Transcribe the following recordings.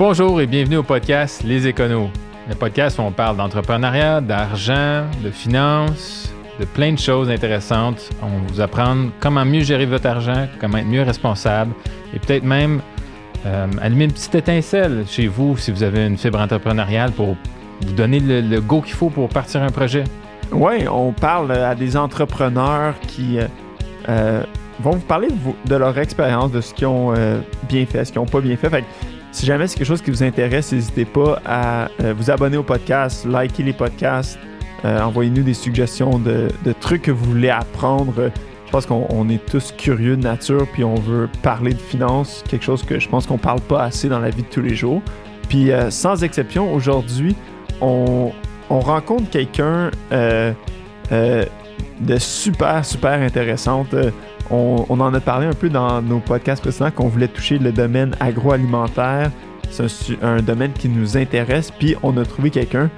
Bonjour et bienvenue au podcast Les Éconos. Le podcast où on parle d'entrepreneuriat, d'argent, de finances, de plein de choses intéressantes. On vous apprendre comment mieux gérer votre argent, comment être mieux responsable et peut-être même euh, allumer une petite étincelle chez vous si vous avez une fibre entrepreneuriale pour vous donner le, go qu'il faut pour partir un projet. Oui, on parle à des entrepreneurs qui euh, euh, vont vous parler de, leur expérience, de ce qu'ils ont bien fait, ce qu'ils n'ont pas bien fait. Si jamais c'est quelque chose qui vous intéresse, n'hésitez pas à euh, vous abonner au podcast, liker les podcasts, euh, envoyez-nous des suggestions de, trucs que vous voulez apprendre. Je pense qu'on on est tous curieux de nature, puis on veut parler de finances, quelque chose que je pense qu'on parle pas assez dans la vie de tous les jours. Puis euh, sans exception, aujourd'hui, on, on rencontre quelqu'un euh, de super, super intéressante. Euh, on, en a parlé un peu dans nos podcasts précédents qu'on voulait toucher le domaine agroalimentaire. C'est un, domaine qui nous intéresse. Puis on a trouvé quelqu'un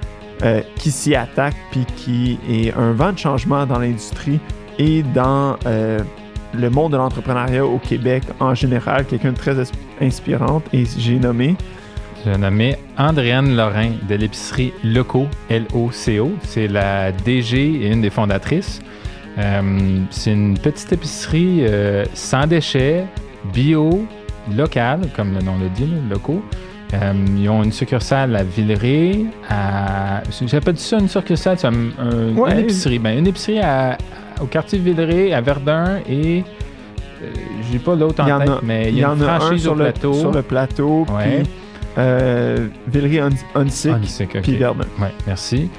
euh, qui s'y attaque, puis qui est un vent de changement dans l'industrie et dans euh, le monde de l'entrepreneuriat au Québec en général. Quelqu'un de très ins- inspirante. Et j'ai nommé J'ai nommé Andréane Lorrain de l'épicerie Loco, L-O-C-O. C'est la DG et une des fondatrices. Euh, c'est une petite épicerie euh, sans déchets, bio, locale, comme le nom le dit. Euh, ils ont une succursale à Villeray, à... J'appelle ça une succursale, c'est un- un- Ouais. une épicerie. Ben, une épicerie à- au quartier Villeray, à Verdun et... euh, J'ai pas l'autre en en tête, a- mais il y a une un franchise sur au le, plateau. sur le plateau, Ouais. puis euh, ok. puis Verdun. Merci.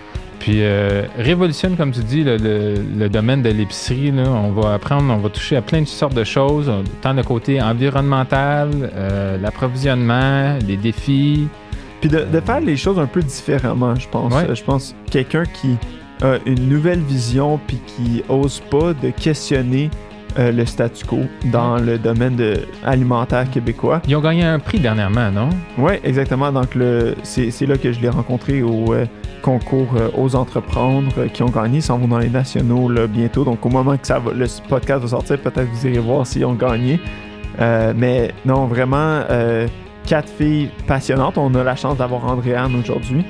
Puis euh, révolutionne, comme tu dis, le, le- le domaine de l'épicerie. On va apprendre, on va toucher à plein de sortes de choses, tant le côté environnemental, euh, l'approvisionnement, les défis. Puis de, de faire les choses un peu différemment, je pense. Ouais. Euh, Je pense quelqu'un qui a une nouvelle vision puis qui ose pas de questionner euh, le statu quo dans le domaine de, alimentaire québécois. Ils ont gagné un prix dernièrement, non? Oui, exactement. Donc, le, c'est, c'est là que je l'ai rencontré au euh, concours euh, Aux Entreprendre qui ont gagné. Ils s'en vont dans les nationaux là, bientôt. Donc, au moment que ça va, le podcast va sortir, peut-être vous irez voir s'ils ont gagné. Mais non, vraiment, quatre filles passionnantes. On a la chance d'avoir Andréane aujourd'hui.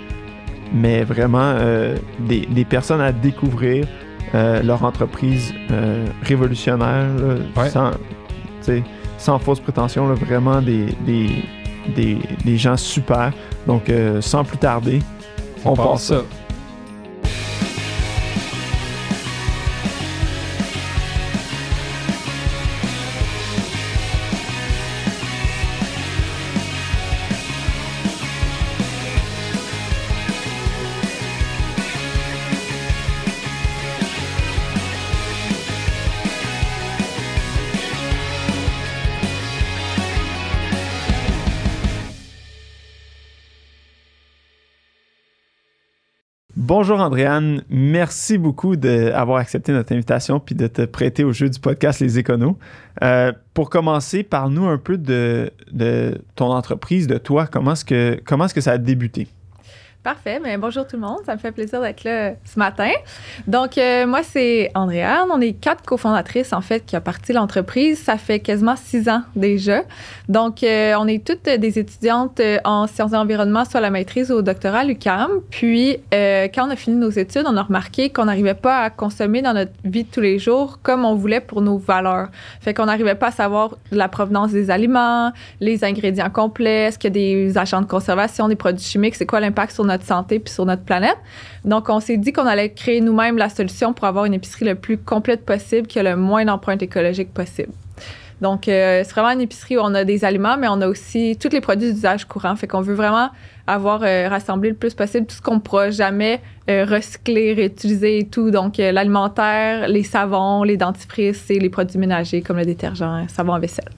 Mais vraiment, des, des personnes à découvrir. Euh, leur entreprise euh, révolutionnaire, là, Ouais. sans, sans fausse prétention, là, vraiment des, des, des, des gens super. Donc, euh, sans plus tarder, on, part passe ça. Bonjour Andréane, merci beaucoup d'avoir accepté notre invitation puis de te prêter au jeu du podcast Les Éconos. Euh, pour commencer, parle-nous un peu de, de ton entreprise, de toi. Comment est-ce que, comment est-ce que ça a débuté? Parfait. Mais bonjour tout le monde. Ça me fait plaisir d'être là ce matin. Donc, euh, moi, c'est Andréane. On est quatre cofondatrices, en fait, qui a parti l'entreprise. Ça fait quasiment six ans déjà. Donc, euh, on est toutes des étudiantes euh, en sciences de l'environnement, soit la maîtrise ou au doctorat à l'UQAM. Puis, euh, quand on a fini nos études, on a remarqué qu'on n'arrivait pas à consommer dans notre vie de tous les jours comme on voulait pour nos valeurs. Fait qu'on n'arrivait pas à savoir la provenance des aliments, les ingrédients complets, est-ce qu'il y a des agents de conservation, des produits chimiques, c'est quoi l'impact sur notre santé puis sur notre planète. Donc, on s'est dit qu'on allait créer nous-mêmes la solution pour avoir une épicerie le plus complète possible, qui a le moins d'empreintes écologiques possible. Donc, euh, c'est vraiment une épicerie où on a des aliments, mais on a aussi tous les produits d'usage courant. Fait qu'on veut vraiment avoir euh, rassemblé le plus possible tout ce qu'on ne pourra jamais euh, recycler, réutiliser et tout. Donc, euh, l'alimentaire, les savons, les dentifrices et les produits ménagers comme le détergent, savon à vaisselle.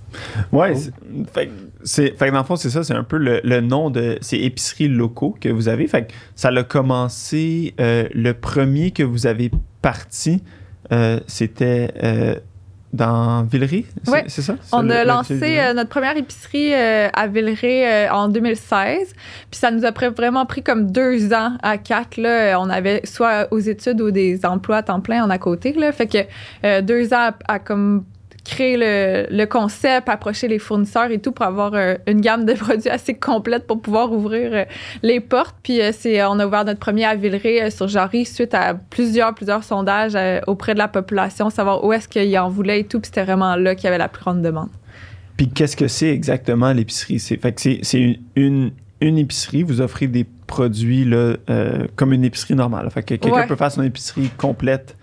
Ouais, Oh. c'est- fait, que c'est, fait que dans le fond, c'est ça, c'est un peu le, le nom de ces épiceries locaux que vous avez. Fait que ça a commencé, euh, le premier que vous avez parti, euh, c'était euh, dans Villeray, c'est, ça? On a le- lancé euh, notre première épicerie euh, à Villeray euh, en 2016. Puis ça nous a vraiment pris comme deux ans à quatre. Là. On avait soit aux études ou des emplois à temps plein en à côté. Là. Fait que deux ans à, à comme créer le, le, concept, approcher les fournisseurs et tout pour avoir euh, une gamme de produits assez complète pour pouvoir ouvrir euh, les portes. Puis c'est, on a ouvert notre premier à Villeray sur Jarry suite à plusieurs, plusieurs sondages auprès de la population, savoir où est-ce qu'ils en voulaient et tout. Puis c'était vraiment là qu'il y avait la plus grande demande. Puis qu'est-ce que c'est exactement l'épicerie? C'est, fait que c'est, une, une, épicerie, vous offrez des produits là, comme une épicerie normale. Fait que quelqu'un peut faire son épicerie complète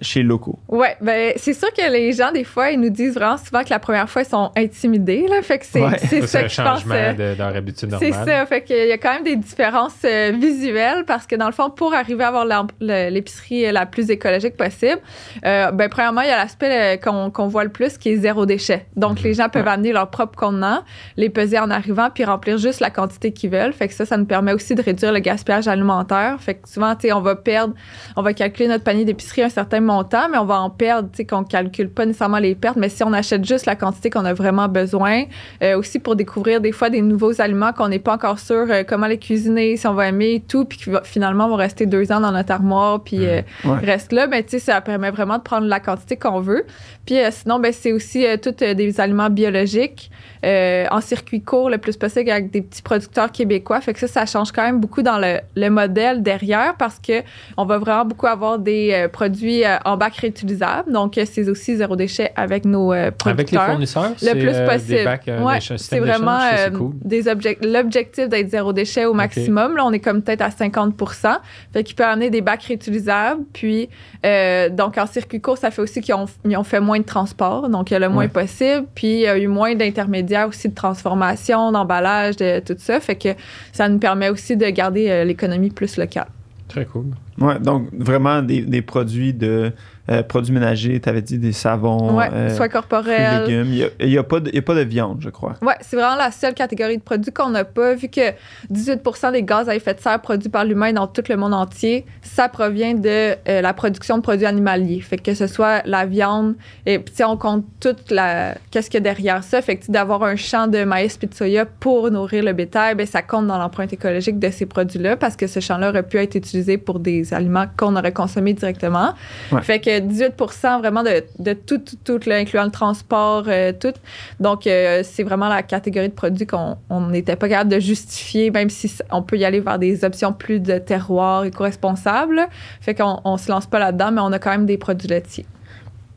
chez locaux. Oui, ben, c'est sûr que les gens, des fois, ils nous disent vraiment souvent que la première fois, ils sont intimidés. Là, fait que c'est c'est ça, que je pense. Euh, leur habitude normale. C'est ça. Fait qu'il y a quand même des différences euh, visuelles parce que, dans le fond, pour arriver à avoir l'épicerie la plus écologique possible, euh, ben, premièrement, il y a l'aspect qu'on voit le plus qui est zéro déchet. Donc, mhm. les gens peuvent amener leur propre contenant, les peser en arrivant puis remplir juste la quantité qu'ils veulent. Fait que ça, ça nous permet aussi de réduire le gaspillage alimentaire. Fait que souvent, tu sais, on va perdre, on va calculer notre panier d'épicerie à un certain montant, mais on va en perdre, tu sais, qu'on calcule pas nécessairement les pertes, mais si on achète juste la quantité qu'on a vraiment besoin, euh, aussi pour découvrir des fois des nouveaux aliments qu'on n'est pas encore sûr euh, comment les cuisiner, si on va aimer et tout, puis qui finalement vont rester deux ans dans notre armoire, puis euh, reste là, ben tu sais, ça permet vraiment de prendre la quantité qu'on veut. Puis sinon, ben c'est aussi tous des aliments biologiques en circuit court le plus possible avec des petits producteurs québécois. Fait que ça, ça change quand même beaucoup dans le, le modèle derrière parce que on va vraiment beaucoup avoir des produits en bac réutilisable. Donc, c'est aussi zéro déchet avec nos producteurs. Avec les fournisseurs? Le plus euh, possible. ouais, c'est vraiment euh, l'objectif d'être zéro déchet au maximum. Là, on est comme peut-être à 50% Fait qu'il peut amener des bacs réutilisables. Puis, euh, donc, en circuit court, ça fait aussi qu'ils ont, ont, fait moins de transport. Donc, il y a le moins possible. Puis, il y a eu moins d'intermédiaires aussi de transformation, d'emballage, de tout ça. Fait que ça nous permet aussi de garder l'économie plus locale. Très cool. Ouais, donc vraiment des, des produits de euh, produits ménagers, tu avais dit des savons, ouais, euh, soins corporels. légumes. Il n'y a, pas de, a pas de viande, je crois. Oui, c'est vraiment la seule catégorie de produits qu'on n'a pas, vu que 18% des gaz à effet de serre produits par l'humain dans tout le monde entier, ça provient de euh, la production de produits animaliers. Fait que ce soit la viande, et puis on compte toute la. Qu'est-ce qu'il y a derrière ça? Fait que d'avoir un champ de maïs et de soya pour nourrir le bétail, ben, ça compte dans l'empreinte écologique de ces produits-là parce que ce champ-là aurait pu être utilisé pour des aliments qu'on aurait consommés directement. Fait que 18 vraiment de, de tout, tout, tout incluant le transport, euh, tout. Donc, euh, c'est vraiment la catégorie de produits qu'on n'était pas capable de justifier, même si on peut y aller vers des options plus de terroir éco-responsables. Fait qu'on on se lance pas là-dedans, mais on a quand même des produits laitiers.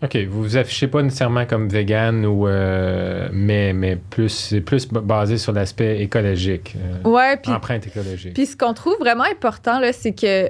OK. Vous vous affichez pas nécessairement comme vegan ou euh, mais, mais plus c'est plus basé sur l'aspect écologique. ouais, empreinte écologique. Puis ce qu'on trouve vraiment important là, c'est que euh,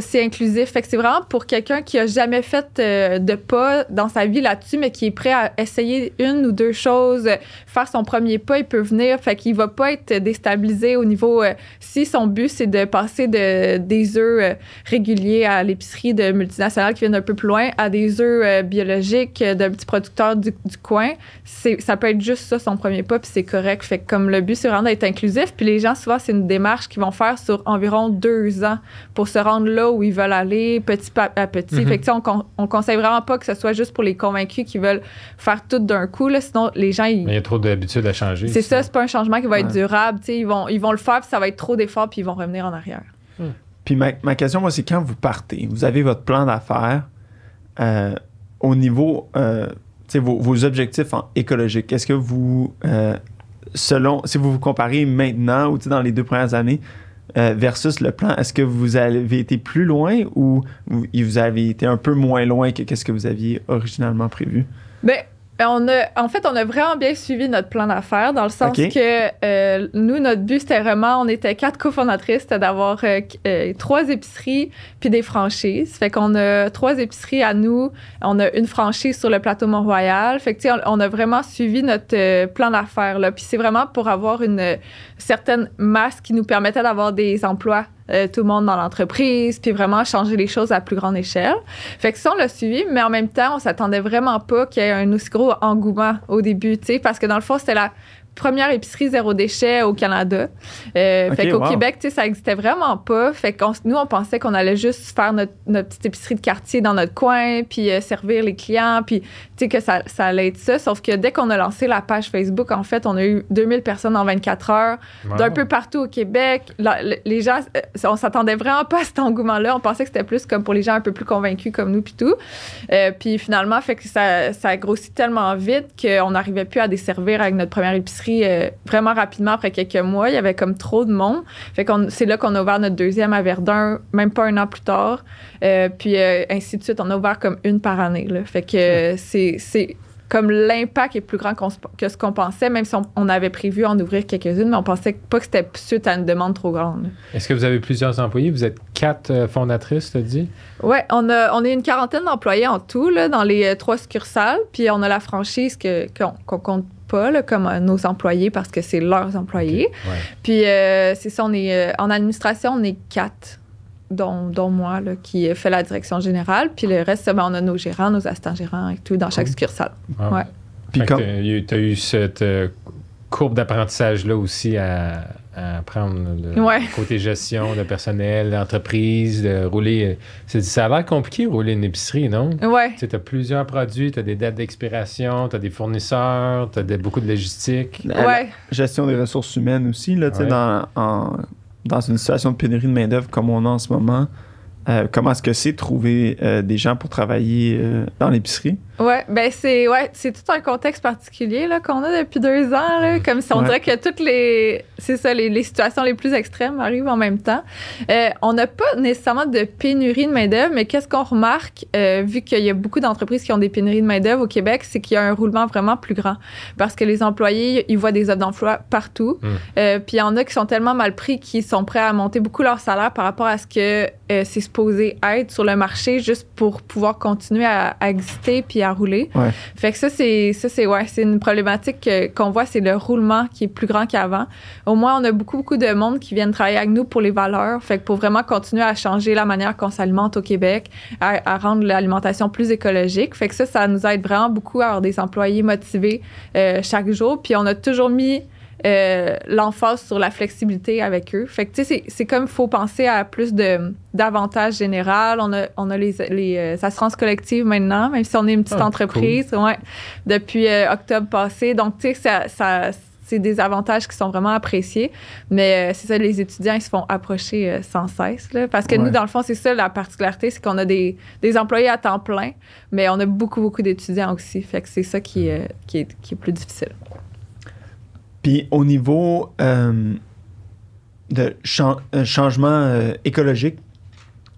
c'est inclusif. Fait que c'est vraiment pour quelqu'un qui a jamais fait euh, de pas dans sa vie là-dessus, mais qui est prêt à essayer une ou deux choses, faire son premier pas, il peut venir. Fait qu'il va pas être déstabilisé au niveau. Euh, si son but c'est de passer de des œufs réguliers à l'épicerie de multinationales qui viennent un peu plus loin à des œufs biologiques d'un petit producteur du, du coin, c'est ça peut être juste ça son premier pas, puis c'est correct. Fait que comme le but c'est vraiment d'être inclusif, puis les gens souvent c'est une démarche qu'ils vont faire sur environ deux ans pour se rendre là où ils veulent aller petit à petit. Mhm. Fait que, on, on conseille vraiment pas que ce soit juste pour les convaincus qui veulent faire tout d'un coup. Là, sinon, les gens. Ils... il y a trop d'habitudes à changer. C'est ça, c'est pas un changement qui va être durable. Ils vont, ils vont le faire, puis ça va être trop d'efforts, puis ils vont revenir en arrière. Hmm. Puis ma, ma, question, moi, c'est quand vous partez, vous avez votre plan d'affaires euh, au niveau. Euh, vos, vos, objectifs en écologique, est-ce que vous, euh, selon, si vous vous comparez maintenant ou dans les deux premières années, euh, versus le plan, est-ce que vous avez été plus loin ou vous avez été un peu moins loin que ce que vous aviez originalement prévu? Euh, on a, en fait, on a vraiment bien suivi notre plan d'affaires dans le sens que euh, nous, notre but, c'était vraiment, on était quatre cofondatrices, c'était d'avoir euh, trois épiceries puis des franchises. Fait qu'on a trois épiceries à nous, on a une franchise sur le plateau Mont-Royal. Fait que, on, on a vraiment suivi notre plan d'affaires, là. Puis c'est vraiment pour avoir une certaine masse qui nous permettait d'avoir des emplois euh, tout le monde dans l'entreprise, puis vraiment changer les choses à plus grande échelle. Fait que ça, on l'a suivi, mais en même temps, on s'attendait vraiment pas qu'il y ait un aussi gros engouement au début, tu sais, parce que dans le fond, c'était la première épicerie zéro déchet au Canada. Euh, fait qu'au wow. Québec, tu sais, ça existait vraiment pas. Fait que nous, on pensait qu'on allait juste faire notre, notre petite épicerie de quartier dans notre coin, puis euh, servir les clients, puis tu sais que ça, ça allait être ça. Sauf que dès qu'on a lancé la page Facebook, en fait, on a eu 2000 personnes en 24 heures d'un peu partout au Québec. La- les gens, euh, on s'attendait vraiment pas à cet engouement-là. On pensait que c'était plus comme pour les gens un peu plus convaincus comme nous puis tout. Euh, puis finalement, fait que ça, ça a grossi tellement vite qu'on n'arrivait plus à desservir avec notre première épicerie euh, vraiment rapidement après quelques mois. Il y avait comme trop de monde. Fait qu'on c'est là qu'on a ouvert notre deuxième à Verdun, même pas un an plus tard. Euh, puis euh, ainsi de suite, on a ouvert comme une par année. Là. Fait que c'est c'est comme l'impact est plus grand qu'on que ce qu'on pensait, même si on, on avait prévu en ouvrir quelques-unes, mais on pensait pas que c'était suite à une demande trop grande. là. Est-ce que vous avez plusieurs employés? Vous êtes quatre fondatrices, t'as dit? Ouais, on a on est une quarantaine d'employés en tout là, dans les trois succursales, puis on a la franchise que qu'on qu'on compte pas là, comme euh, nos employés parce que c'est leurs employés. Ouais. Puis euh, c'est ça, on est euh, en administration, on est quatre, dont, dont moi là, qui fait la direction générale, puis le reste, ben, on a nos gérants, nos assistants gérants et tout dans chaque Cool. succursale. Wow. Ouais. Puis que comme- t'as eu- cette euh, courbe d'apprentissage-là aussi à, à apprendre, le Ouais. côté gestion de personnel, d'entreprise, de rouler. c'est- Ça a l'air compliqué, rouler une épicerie, non? Ouais. Tu as plusieurs produits, tu as des dates d'expiration, tu as des fournisseurs, tu as beaucoup de logistique. La Ouais. gestion des ressources humaines aussi, là, tu sais, Ouais. dans, en- dans une situation de pénurie de main-d'œuvre comme on a en ce moment. Euh, comment est-ce que c'est de trouver euh, des gens pour travailler euh, dans l'épicerie? Ouais, ben c'est ouais, c'est tout un contexte particulier là qu'on a depuis deux ans là, comme si on Ouais. dirait que toutes les c'est ça les, les situations les plus extrêmes arrivent en même temps. Euh, on n'a pas nécessairement de pénurie de main d'œuvre, mais qu'est-ce qu'on remarque euh, vu qu'il y a beaucoup d'entreprises qui ont des pénuries de main d'œuvre au Québec, c'est qu'il y a un roulement vraiment plus grand parce que les employés ils voient des offres d'emploi partout, Mm. Euh, puis il y en a qui sont tellement mal pris qu'ils sont prêts à monter beaucoup leur salaire par rapport à ce que euh, c'est supposé être sur le marché juste pour pouvoir continuer à, à exister puis à rouler. Ouais. Fait que ça, c'est ça, c'est ouais, c'est une problématique que- qu'on voit, c'est le roulement qui est plus grand qu'avant. Au moins, on a beaucoup, beaucoup de monde qui viennent travailler avec nous pour les valeurs. Fait que pour vraiment continuer à changer la manière qu'on s'alimente au Québec, à, à rendre l'alimentation plus écologique. Fait que ça, ça nous aide vraiment beaucoup à avoir des employés motivés euh, chaque jour. Puis on a toujours mis euh, l'emphase sur la flexibilité avec eux. Fait que, tu sais, c'est- comme il faut penser à plus de d'avantages généraux. On a, on a les, les euh, assurances collectives maintenant, même si on est une petite Ah, entreprise, ouais, depuis euh, octobre passé. Donc, tu sais, ça, ça, c'est des avantages qui sont vraiment appréciés. Mais euh, c'est ça, les étudiants, ils se font approcher euh, sans cesse. Là, parce que Ouais. nous, dans le fond, c'est ça la particularité, c'est qu'on a des, des employés à temps plein, mais on a beaucoup, beaucoup d'étudiants aussi. Fait que c'est ça qui, euh, qui, est, qui est plus difficile. Puis au niveau euh, de euh, changement euh, écologique,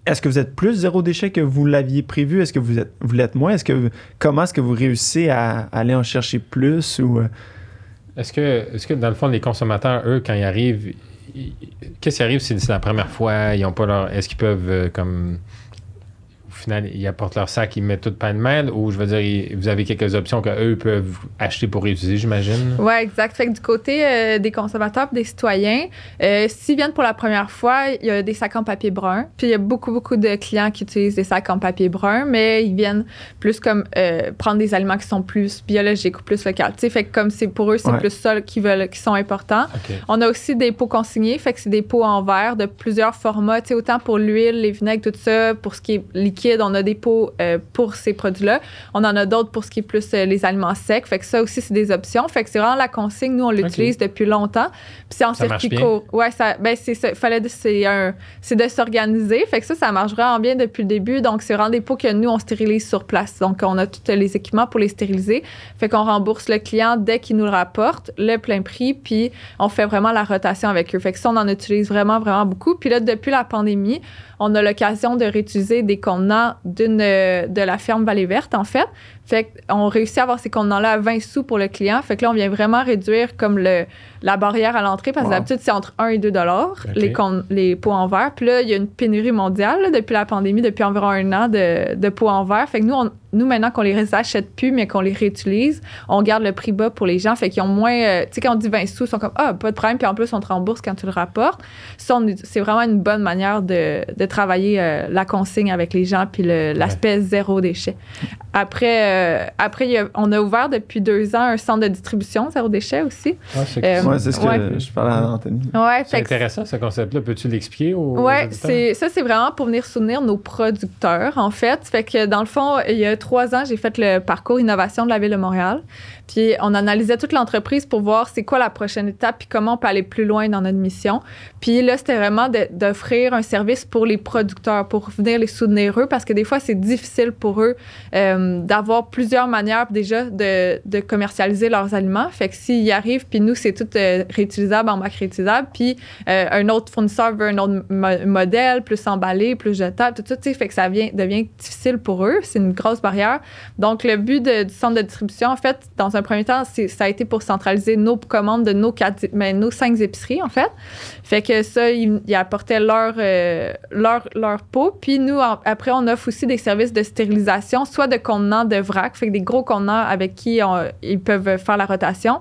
est-ce que vous êtes plus zéro déchet que vous l'aviez prévu? Est-ce que vous êtes vous l'êtes moins? Est-ce que comment est-ce que vous réussissez à, aller en chercher plus ou Est-ce que, est que, dans le fond, les consommateurs, eux, quand ils arrivent, qu'est-ce qui arrive si c'est la première fois, ils ont pas leur. Est-ce qu'ils peuvent, comme. Final, ils apportent leur sac, ils mettent tout pain de mêle, ou je veux dire, ils- vous avez quelques options qu'eux peuvent acheter pour réutiliser, j'imagine? Oui, exact. Fait que du côté euh, des consommateurs et des citoyens, euh, s'ils viennent pour la première fois, il y a des sacs en papier brun. Puis il y a beaucoup, beaucoup de clients qui utilisent des sacs en papier brun, mais ils viennent plus comme euh, prendre des aliments qui sont plus biologiques ou plus locaux. Tu sais, fait que comme c'est pour eux, c'est Ouais. plus ça qui, veulent, qui sont importants. On a aussi des pots consignés, fait que c'est des pots en verre de plusieurs formats, tu sais, autant pour l'huile, les vinaigres, tout ça, pour ce qui est liquide, on a des pots euh, pour ces produits-là. On en a d'autres pour ce qui est plus euh, les aliments secs, fait que ça aussi, c'est des options. Fait que c'est vraiment la consigne, nous, on l'utilise depuis longtemps. Puis c'est en Ça circuit court. Ouais, ça, ben c'est ça, fallait, de- c'est un, c'est de s'organiser. Fait que ça, ça marche vraiment bien depuis le début. Donc, c'est vraiment des pots que nous, on stérilise sur place. Donc, on a tous les équipements pour les stériliser. Fait qu'on rembourse le client dès qu'il nous le rapporte, le plein prix, puis on fait vraiment la rotation avec eux. Fait que ça, on en utilise vraiment, vraiment beaucoup. Puis là, depuis la pandémie, on a l'occasion de réutiliser des contenants euh, de la ferme Vallée Verte, en fait. Fait qu'on réussit à avoir ces contenants-là à 20 sous pour le client. Fait que là, on vient vraiment réduire comme le, la barrière à l'entrée parce que Wow. d'habitude, c'est entre 1 et 2 dollars les, les pots en verre. Puis là, il y a une pénurie mondiale là, depuis la pandémie, depuis environ un an de, de pots en verre. Fait que nous, on- nous maintenant qu'on les achète plus, mais qu'on les réutilise, on garde le prix bas pour les gens. Fait qu'ils ont moins. euh, tu sais, quand on dit 20 sous, ils sont comme Ah, pas de problème. Puis en plus, on te rembourse quand tu le rapportes. Ça, c'est vraiment une bonne manière de, de travailler euh, la consigne avec les gens puis l'aspect zéro déchet. Après, euh, après, il y a- on a ouvert depuis deux ans un centre de distribution zéro déchet aussi. Ah, c'est Euh, Ouais, c'est ce que Ouais. je parlais à Anthony. Ouais, c'est intéressant ce concept-là. Peux-tu l'expliquer aux Ouais, c'est ça c'est vraiment pour venir soutenir nos producteurs en fait. Fait que dans le fond, il y a trois ans, j'ai fait le parcours innovation de la ville de Montréal. Puis on analysait toute l'entreprise pour voir c'est quoi la prochaine étape puis comment on peut aller plus loin dans notre mission. Puis là, c'était vraiment de- d'offrir un service pour les producteurs, pour venir les soutenir eux parce que des fois c'est difficile pour eux euh, d'avoir plusieurs manières déjà de, commercialiser leurs aliments. Fait que s'ils arrivent, puis nous c'est tout euh, réutilisable en bac réutilisable, puis euh, un autre fournisseur veut un autre mo- modèle, plus emballé, plus jetable, tout ça, tu fait que ça vient, devient difficile pour eux. C'est une grosse barrière. Donc, le but du centre de distribution, en fait, dans un premier temps, ça a été pour centraliser nos commandes de nos, quatre, mais nos cinq épiceries, en fait. Fait que ça, ils, apportaient leur, euh, leur, leur pot. Puis nous, après, on offre aussi des services de stérilisation, soit de contenants de fait que des gros contenants avec qui ils peuvent faire la rotation,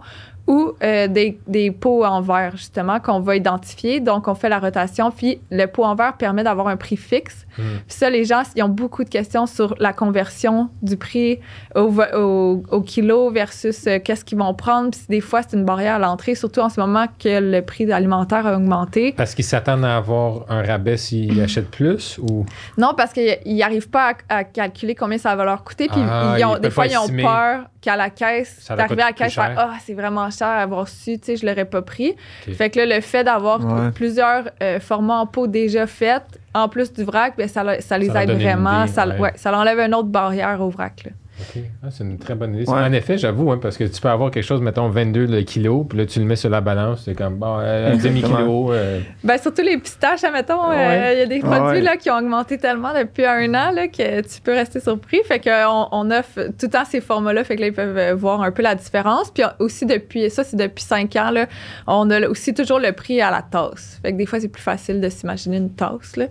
ou euh, des, des pots en verre, justement, qu'on va identifier. Donc, on fait la rotation. Puis, le pot en verre permet d'avoir un prix fixe. Hmm. Puis ça, les gens, ils ont beaucoup de questions sur la conversion du prix au, au, au kilo versus euh, qu'est-ce qu'ils vont prendre. Puis des fois, c'est une barrière à l'entrée, surtout en ce moment que le prix alimentaire a augmenté. Parce qu'ils s'attendent à avoir un rabais s'ils achètent plus ou? Non, parce qu'ils n'arrivent pas à, à calculer combien ça va leur coûter. Puis Ah, ils ont- ils des peuvent fois, ils ont peur qu'à la caisse, d'arriver à la caisse. Ah, c'est vraiment cher à avoir su, tu sais, je l'aurais pas pris. Fait que là, le fait d'avoir Ouais. plusieurs euh, formats en pot déjà faits, en plus du vrac, ben, ça, ça les Ça aide vraiment. idée, ça, ouais. ouais, ça enlève une autre barrière au vrac. là. OK. Ah, c'est une très bonne idée. Ouais. En effet, j'avoue, hein, parce que tu peux avoir quelque chose, mettons 22 le kilo, puis là, tu le mets sur la balance, c'est comme, bon, euh, demi-kilo. euh, Ben, surtout les pistaches, admettons, euh, il Ouais. y a des Ouais, produits ouais. là, qui ont augmenté tellement depuis un an là, que tu peux rester surpris. Fait qu'on on offre tout le temps ces formats-là, fait que là, ils peuvent euh, voir un peu la différence. Puis aussi, depuis ça, c'est depuis cinq ans, là, on a aussi toujours le prix à la tasse. Fait que des fois, c'est plus facile de s'imaginer une tasse. Là.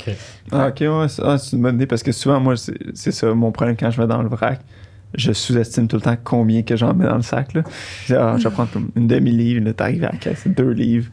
Ah, ok, ouais, c'est ah, c'est une bonne idée parce que souvent, moi, c'est c'est ça mon problème quand je vais dans le vrac. Je sous-estime tout le temps combien que j'en mets dans le sac. Là. Je dis, ah, je vais prendre comme une demi-livre, là, t'arrives à la caisse, c'est deux livres.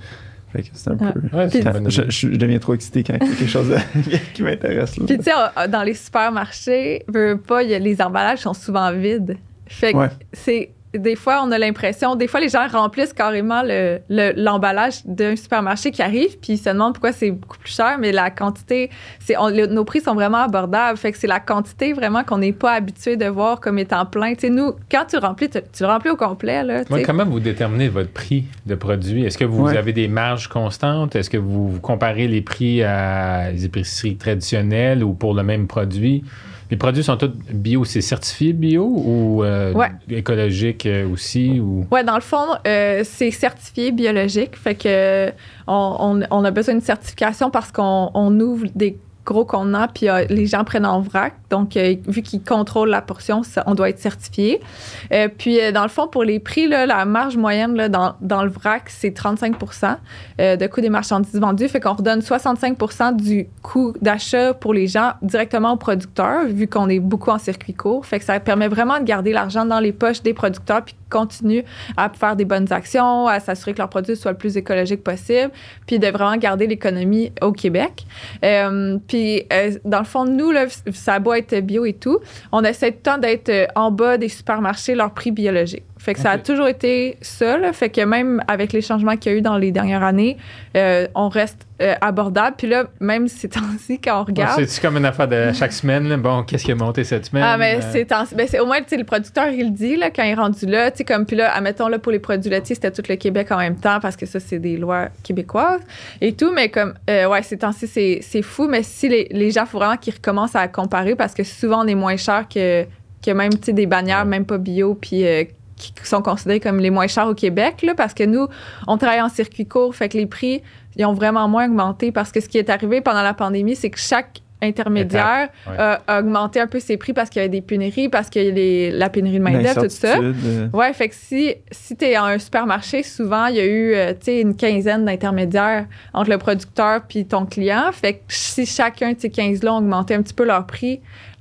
Fait que c'est un peu. Ouais, c'est une Quand- bonne je, je- je deviens trop excité quand il y a quelque chose de- qui m'intéresse. là. Puis tu sais, euh, dans les supermarchés, veux pas, il y a- les emballages sont souvent vides. Fait que Ouais. c'est des fois, on a l'impression, des fois, les gens remplissent carrément le- le- l'emballage d'un supermarché qui arrive, puis ils se demandent pourquoi c'est beaucoup plus cher, mais la quantité, c'est on- le- nos prix sont vraiment abordables. Fait que c'est la quantité vraiment qu'on n'est pas habitué de voir comme étant plein. Tu sais, nous, quand tu remplis, tu, tu le remplis au complet, là. Ouais, comment vous déterminez votre prix de produit? Est-ce que vous Ouais. avez des marges constantes? Est-ce que vous, vous comparez les prix à les épiceries traditionnelles ou pour le même produit? Les produits sont tous bio, c'est certifié bio ou euh, Ouais. écologique euh, aussi? Ou... Ouais, dans le fond, euh, c'est certifié biologique. Fait que on, on- on a besoin d'une certification parce qu'on on ouvre des gros contenants, puis euh, les gens prennent en vrac. Donc, euh, vu qu'ils contrôlent la portion, on doit être certifié. Euh, puis, dans le fond, pour les prix, là, la marge moyenne là, dans, dans le vrac, c'est 35 euh, de coût des marchandises vendues. Fait qu'on redonne 65 du coût d'achat pour les gens directement aux producteurs, vu qu'on est beaucoup en circuit court. Fait que ça permet vraiment de garder l'argent dans les poches des producteurs, puis continuer à faire des bonnes actions, à s'assurer que leurs produits soient le plus écologiques possible, puis de vraiment garder l'économie au Québec. Euh, puis, euh, dans le fond, nous, ça a beau être bio et tout, on essaie temps d'être euh, en bas des supermarchés, leur prix biologique. Fait que ça a toujours été ça, là. Fait que même avec les changements qu'il y a eu dans les dernières années, euh, on reste euh, abordable. Puis là, même ces temps-ci, quand on regarde... C'est comme une affaire de chaque semaine. là? Bon, qu'est-ce qui a monté cette semaine? Ah, mais Euh, c'est temps- ben, c'est au moins, le producteur, il le dit, là, quand il est rendu là. Tu sais, comme, puis là, admettons, là, pour les produits laitiers, c'était tout le Québec en même temps parce que ça, c'est des lois québécoises et tout. Mais comme, euh, ouais, ces temps-ci, c'est, fou. Mais si les, les gens, faut vraiment qu'ils recommencent à comparer parce que souvent, on est moins cher que, que même, tu sais, des bannières, Ouais. même pas bio, puis euh, qui sont considérés comme les moins chers au Québec, là, parce que nous, on travaille en circuit court, fait que les prix, ils ont vraiment moins augmenté parce que ce qui est arrivé pendant la pandémie, c'est que chaque intermédiaire ouais. a, a augmenté un peu ses prix parce qu'il y avait des pénuries, parce qu'il y a les- la pénurie de main-d'œuvre, tout ça. Euh, Ouais, fait que si, si tu es en un supermarché, souvent, il y a eu, euh, une quinzaine d'intermédiaires entre le producteur puis ton client. Fait que si chacun de ces 15-là ont augmenté un petit peu leur prix,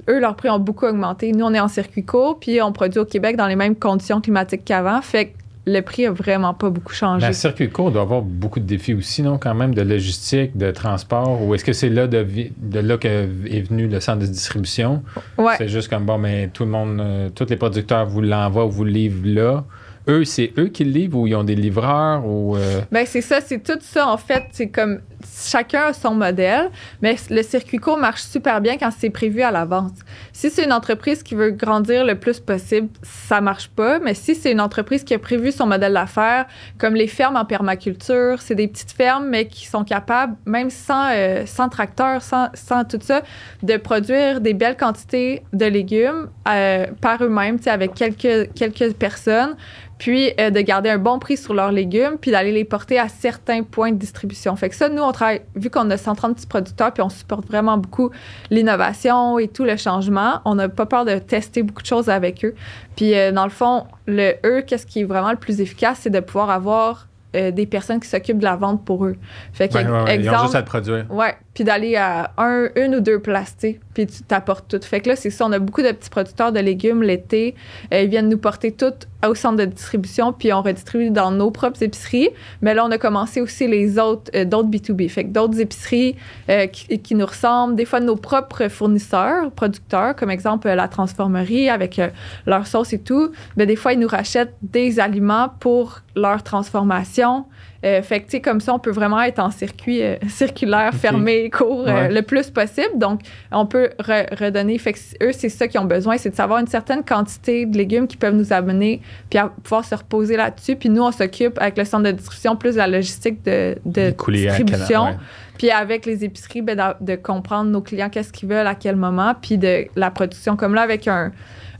eux, leurs prix ont beaucoup augmenté. Nous, on est en circuit court, puis on produit au Québec dans les mêmes conditions climatiques qu'avant. Fait que le prix a vraiment pas beaucoup changé. Le circuit court doit avoir beaucoup de défis aussi, non, quand même, de logistique, de transport, ou est-ce que c'est là de, de là qu'est venu le centre de distribution? Ouais. C'est juste comme, bon, mais tout le monde, euh, tous les producteurs vous l'envoient ou vous le livrent là. Eux, c'est eux qui le livrent ou ils ont des livreurs ou... euh, Ben c'est ça, c'est tout ça en fait. C'est comme chacun a son modèle, mais le circuit court marche super bien quand c'est prévu à l'avance. Si c'est une entreprise qui veut grandir le plus possible, ça marche pas. Mais si c'est une entreprise qui a prévu son modèle d'affaires, comme les fermes en permaculture, c'est des petites fermes mais qui sont capables, même sans, euh, sans tracteur, sans, sans tout ça, de produire des belles quantités de légumes euh, par eux-mêmes, avec quelques, quelques personnes puis euh, de garder un bon prix sur leurs légumes, puis d'aller les porter à certains points de distribution. Fait que ça, nous, on travaille, vu qu'on a 130 petits producteurs, puis on supporte vraiment beaucoup l'innovation et tout le changement, on n'a pas peur de tester beaucoup de choses avec eux. Puis euh, dans le fond, le eux, qu'est-ce qui est vraiment le plus efficace, c'est de pouvoir avoir euh, des personnes qui s'occupent de la vente pour eux. Fait que, ouais, ouais, ouais, Ils ont juste à le produire. Ouais, puis d'aller à un, une ou deux places, puis tu t'apportes tout. Fait que là, c'est ça, on a beaucoup de petits producteurs de légumes l'été. Euh, ils viennent nous porter tout au centre de distribution, puis on redistribue dans nos propres épiceries. Mais là, on a commencé aussi les autres, euh, d'autres B2B. Fait que d'autres épiceries euh, qui, qui nous ressemblent, des fois nos propres fournisseurs, producteurs, comme exemple euh, la transformerie avec euh, leur sauce et tout. Mais des fois, ils nous rachètent des aliments pour leur transformation. Euh, fait que, tu sais, comme ça, on peut vraiment être en circuit euh, circulaire, fermé, court, euh, Ouais. le plus possible. Donc, on peut re- redonner. Fait que eux, c'est ça qu'ils ont besoin, c'est de savoir une certaine quantité de légumes qui peuvent nous amener, puis à pouvoir se reposer là-dessus. Puis nous, on s'occupe avec le centre de distribution plus de la logistique de, distribution. Puis avec les épiceries, ben, de, comprendre nos clients, qu'est-ce qu'ils veulent, à quel moment, puis de la production. Comme là, avec un,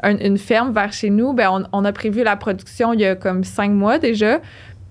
un- une ferme vers chez nous, ben, on, on a prévu la production il y a comme cinq mois déjà.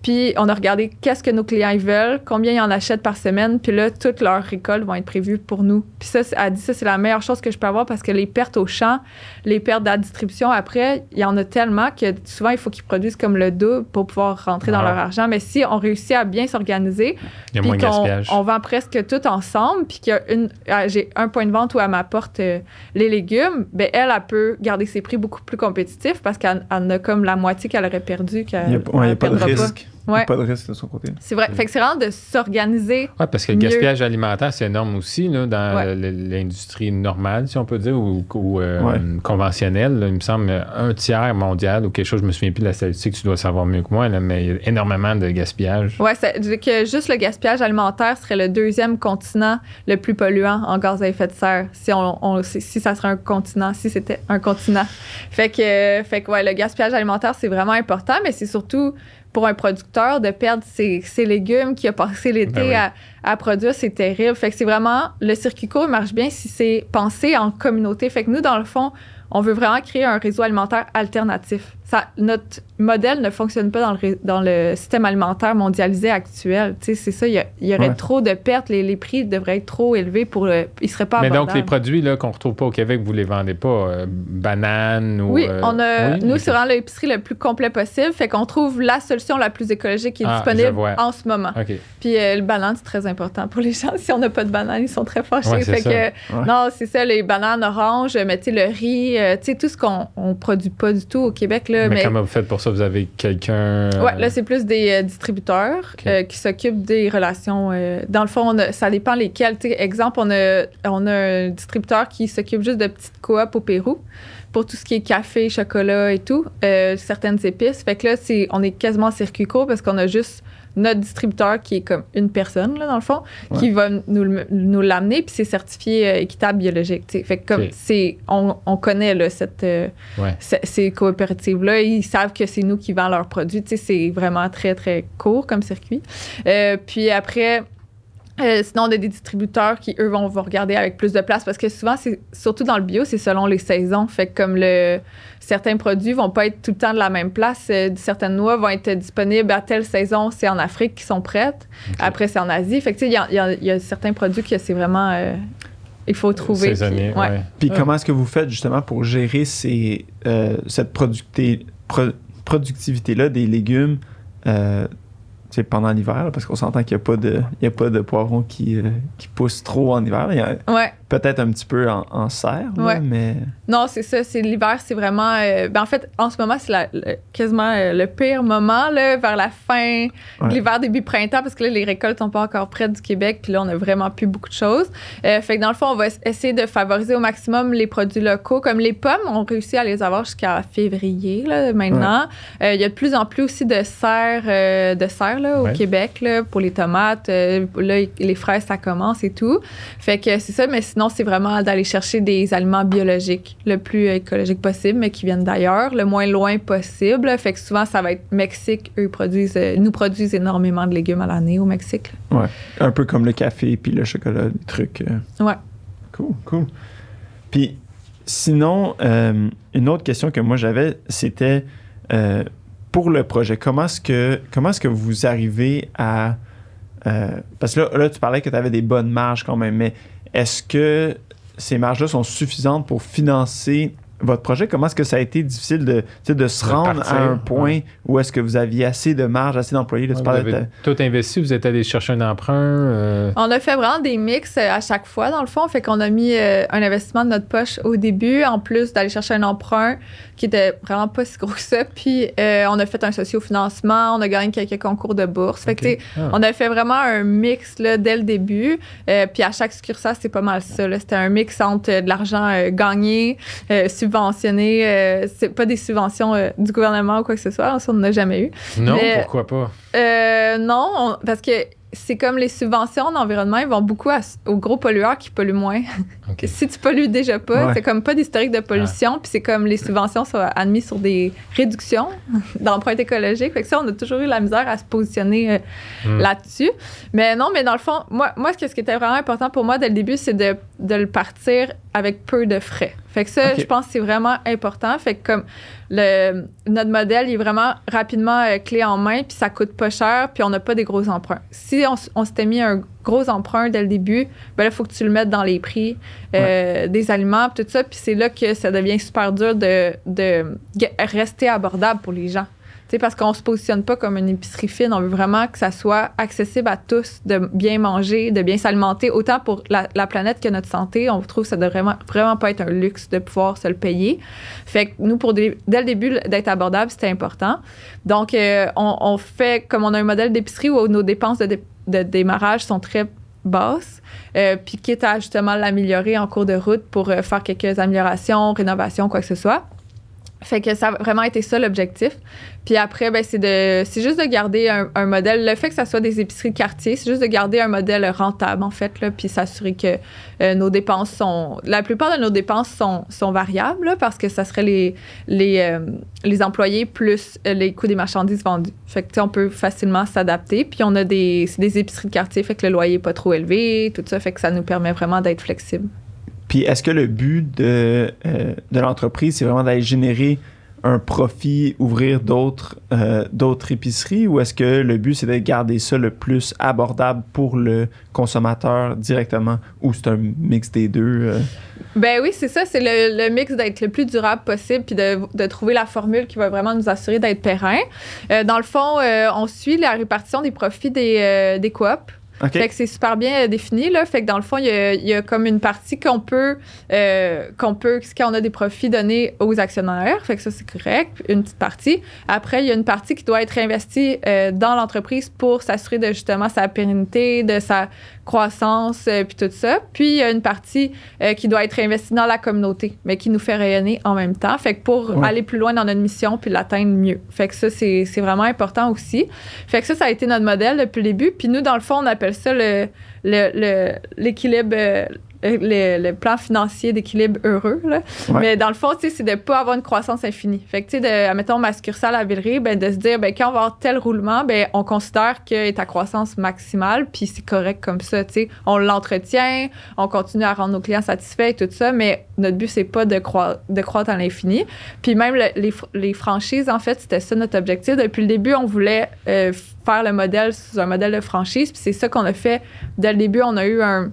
Puis on a regardé qu'est-ce que nos clients ils veulent, combien ils en achètent par semaine, puis là, toutes leurs récoltes vont être prévues pour nous. Puis ça, elle dit ça, c'est la meilleure chose que je peux avoir parce que les pertes au champ, les pertes de la distribution après, il y en a tellement que souvent, il faut qu'ils produisent comme le double pour pouvoir rentrer dans Ah. leur argent. Mais si on réussit à bien s'organiser, puis qu'on on vend presque tout ensemble, puis qu'il y a une, ah, j'ai un point de vente où elle m'apporte euh, les légumes, ben elle, elle peut garder ses prix beaucoup plus compétitifs parce qu'elle elle en a comme la moitié qu'elle aurait perdu. qu'elle- Il n'y a, ouais, pas de risque. Ouais. pas de risque de son côté. C'est vrai. Fait que c'est vraiment de s'organiser. Oui, parce que le mieux. gaspillage alimentaire, c'est énorme aussi là, dans Ouais. l'industrie normale, si on peut dire, ou, ou, euh, Ouais. conventionnelle. là. il me semble un tiers mondial ou quelque chose, je me souviens plus de la statistique, tu dois savoir mieux que moi, là, mais il y a énormément de gaspillage. Ouais, c'est- je dis que juste le gaspillage alimentaire serait le deuxième continent le plus polluant en gaz à effet de serre. Si on, on- si, si ça serait un continent, si c'était un continent. Fait que, fait que ouais, le gaspillage alimentaire c'est vraiment important, mais c'est surtout pour un producteur de perdre ses, ses légumes qui a passé l'été Ben oui. à, à produire, c'est terrible. Fait que c'est vraiment le circuit court marche bien si c'est pensé en communauté. Fait que nous dans le fond, on veut vraiment créer un réseau alimentaire alternatif. Ça, notre modèle ne fonctionne pas dans le, ré- dans le système alimentaire mondialisé actuel. Tu sais, c'est ça, il y, aurait Ouais. trop de pertes, les, les prix devraient être trop élevés pour le, ils seraient pas mais donc, les produits qu'on retrouve pas au Québec, vous les vendez pas? euh, bananes ou. Oui, euh, on a, oui? nous, c'est vraiment l'épicerie le plus complet possible. Fait qu'on trouve la solution la plus écologique qui est Ah, disponible en ce moment. OK. Puis euh, le banane, c'est très important pour les gens. Si on n'a pas de banane, ils sont très fâchés. Ouais, c'est fait ça. que, Ouais. non, c'est ça, les bananes oranges, mais tu sais, le riz, euh, tu sais, tout ce qu'on on produit pas du tout au Québec. Là, mais, mais comment vous faites pour ça? Vous avez quelqu'un. euh, Ouais, là, c'est plus des euh, distributeurs euh, qui s'occupent des relations. dans le fond, on a- ça dépend lesquels. Tu sais, exemple, on a, on a un distributeur qui s'occupe juste de petites coops au Pérou pour tout ce qui est café, chocolat et tout, certaines épices. Fait que là, c'est, on est quasiment en circuit court parce qu'on a juste notre distributeur qui est comme une personne, là, dans le fond, qui va nous, nous l'amener, puis c'est certifié euh, équitable biologique. Fait que comme c'est, on, on connaît là, cette, euh, Ouais. ces coopératives-là, ils savent que c'est nous qui vendons leurs produits. Tu sais, c'est vraiment très, très court comme circuit. Euh, puis après, euh, sinon, on a des distributeurs qui, eux, vont, vont regarder avec plus de place parce que souvent, c'est surtout dans le bio, c'est selon les saisons. Fait que comme le, certains produits vont pas être tout le temps de la même place, euh, certaines noix vont être disponibles à telle saison, c'est en Afrique qui sont prêtes. Après, c'est en Asie. Fait que tu sais, il y y y a certains produits que c'est vraiment. euh, il faut trouver. Saisonnier, puis- ouais. ouais. Puis Ouais. comment est-ce que vous faites justement pour gérer ces, euh, cette pro- productivité-là des légumes euh, pendant l'hiver? Parce qu'on s'entend qu'il n'y a, pas de- il y a pas de poivrons qui, euh, qui poussent trop en hiver. Il y a- Ouais. peut-être un petit peu en, en serre, là, Ouais. mais Non, c'est ça. C'est l'hiver, c'est vraiment. euh, ben, en fait, en ce moment, c'est quasiment euh, le pire moment, là, vers la fin Ouais. de l'hiver, début printemps, parce que là, les récoltes sont pas encore prêtes du Québec, puis là, on a vraiment plus beaucoup de choses. Fait que dans le fond, on va essayer de favoriser au maximum les produits locaux, comme les pommes. On réussit à les avoir jusqu'à février, là, maintenant. Il y a de plus en plus aussi de serre, euh, de serre là, au Ouais. Québec, là, pour les tomates. Euh, là, les fraises, ça commence et tout. Fait que c'est ça, mais sinon, c'est vraiment d'aller chercher des aliments biologiques le plus écologique possible, mais qui viennent d'ailleurs, le moins loin possible. Fait que souvent, ça va être Mexique. Eux produisent, euh, nous produisent énormément de légumes à l'année au Mexique. un peu comme le café puis le chocolat, des trucs. euh, Ouais. Cool, cool. Puis sinon, une autre question que moi j'avais, c'était pour le projet, comment est-ce que comment est-ce que vous arrivez à euh, parce que là, là, tu parlais que tu avais des bonnes marges quand même, mais est-ce que ces marges-là sont suffisantes pour financer votre projet? Comment est-ce que ça a été difficile de, tu sais, de se De rendre partir, à un point ouais. où est-ce que vous aviez assez de marge, assez d'employés? Vous de avez tout investi, vous êtes allé chercher un emprunt. euh, On a fait vraiment des mix euh, à chaque fois, dans le fond. Fait qu'on a mis euh, un investissement de notre poche au début, en plus d'aller chercher un emprunt qui était vraiment pas si gros que ça. Puis euh, on a fait un sociofinancement, on a gagné quelques concours de bourse. Fait que, Ah. on a fait vraiment un mix là, dès le début. Euh, puis à chaque succursale, c'est pas mal ça. C'était un mix entre euh, de l'argent euh, gagné, euh, subventionné. euh, c'est pas des subventions euh, du gouvernement ou quoi que ce soit. Ça, on n'en a jamais eu. Non, mais- pourquoi pas? Euh, non, on- parce que c'est comme les subventions d'environnement, ils vont beaucoup à- aux gros pollueurs qui polluent moins. Si tu pollues déjà pas, Ouais. c'est comme pas d'historique de pollution, puis c'est comme les subventions sont admises sur des réductions d'empreinte écologique. Fait que ça, on a toujours eu la misère à se positionner euh, Hmm. là-dessus. Mais non, mais dans le fond, moi, moi ce que- ce qui était vraiment important pour moi dès le début, c'est de, de le partir avec peu de frais. Fait que ça, je pense que c'est vraiment important. Fait que comme le, notre modèle il est vraiment rapidement euh, clé en main, puis ça coûte pas cher, puis on n'a pas des gros emprunts. Si on, s'était mis un gros emprunt dès le début, ben là, il faut que tu le mettes dans les prix euh, des aliments, tout ça, puis c'est là que ça devient super dur de, de rester abordable pour les gens. Sais, parce qu'on se positionne pas comme une épicerie fine, on veut vraiment que ça soit accessible à tous, de bien manger, de bien s'alimenter, autant pour la, la planète que notre santé. On trouve que ça devrait vraiment, vraiment pas être un luxe de pouvoir se le payer. Fait que nous, pour dès le début, d'être abordable, c'était important. Donc, euh, on, fait, comme on a un modèle d'épicerie où nos dépenses de, dé- de démarrage sont très basses, euh, puis quitte à justement l'améliorer en cours de route pour euh, faire quelques améliorations, rénovations, quoi que ce soit. Fait que ça a vraiment été ça l'objectif. Puis après, ben, c'est de c'est juste de garder un, modèle. Le fait que ça soit des épiceries de quartier, c'est juste de garder un modèle rentable, en fait, là, puis s'assurer que euh, nos dépenses sont. La plupart de nos dépenses sont, sont variables, là, parce que ça serait les, les, euh, les employés plus euh, les coûts des marchandises vendues. Fait que, on peut facilement s'adapter. Puis on a des, des épiceries de quartier, fait que le loyer n'est pas trop élevé, tout ça, fait que ça nous permet vraiment d'être flexible. Puis est-ce que le but de, euh, de l'entreprise, c'est vraiment d'aller générer un profit, ouvrir d'autres euh, d'autres épiceries, ou est-ce que le but, c'est de garder ça le plus abordable pour le consommateur directement, ou c'est un mix des deux? euh? Ben oui, c'est ça. C'est le, le mix d'être le plus durable possible puis de, de trouver la formule qui va vraiment nous assurer d'être périn. Dans le fond, on suit la répartition des profits des, des coops. Fait que c'est super bien euh, défini, là. Fait que dans le fond, il y a, il y a comme une partie qu'on peut, euh, qu'on peut, quand a des profits donnés aux actionnaires. Fait que ça, c'est correct. Une petite partie. Après, il y a une partie qui doit être investie euh, dans l'entreprise pour s'assurer de justement sa pérennité, de sa croissance, euh, puis tout ça. Puis, il y a une partie euh, qui doit être investie dans la communauté, mais qui nous fait rayonner en même temps. Fait que pour Ouais. aller plus loin dans notre mission puis l'atteindre mieux. Fait que ça, c'est c'est vraiment important aussi. Fait que ça, ça a été notre modèle depuis le début. Puis nous, dans le fond, on appelle ça le le- le- l'équilibre, euh, le, le plan financier d'équilibre heureux. Là. Ouais. Mais dans le fond, c'est de pas avoir une croissance infinie. Fait que, tu sais, de, mettons, ma succursale à Villeray, ben, de se dire, ben, quand on va avoir tel roulement, ben, on considère que ta croissance maximale, puis c'est correct comme ça, tu sais. On l'entretient, on continue à rendre nos clients satisfaits et tout ça, mais notre but, c'est pas de, croi- de croître à l'infini. Puis même le- les, les franchises, en fait, c'était ça notre objectif. Depuis le début, on voulait euh, faire le modèle sous un modèle de franchise, puis c'est ça qu'on a fait dès le début. On a eu un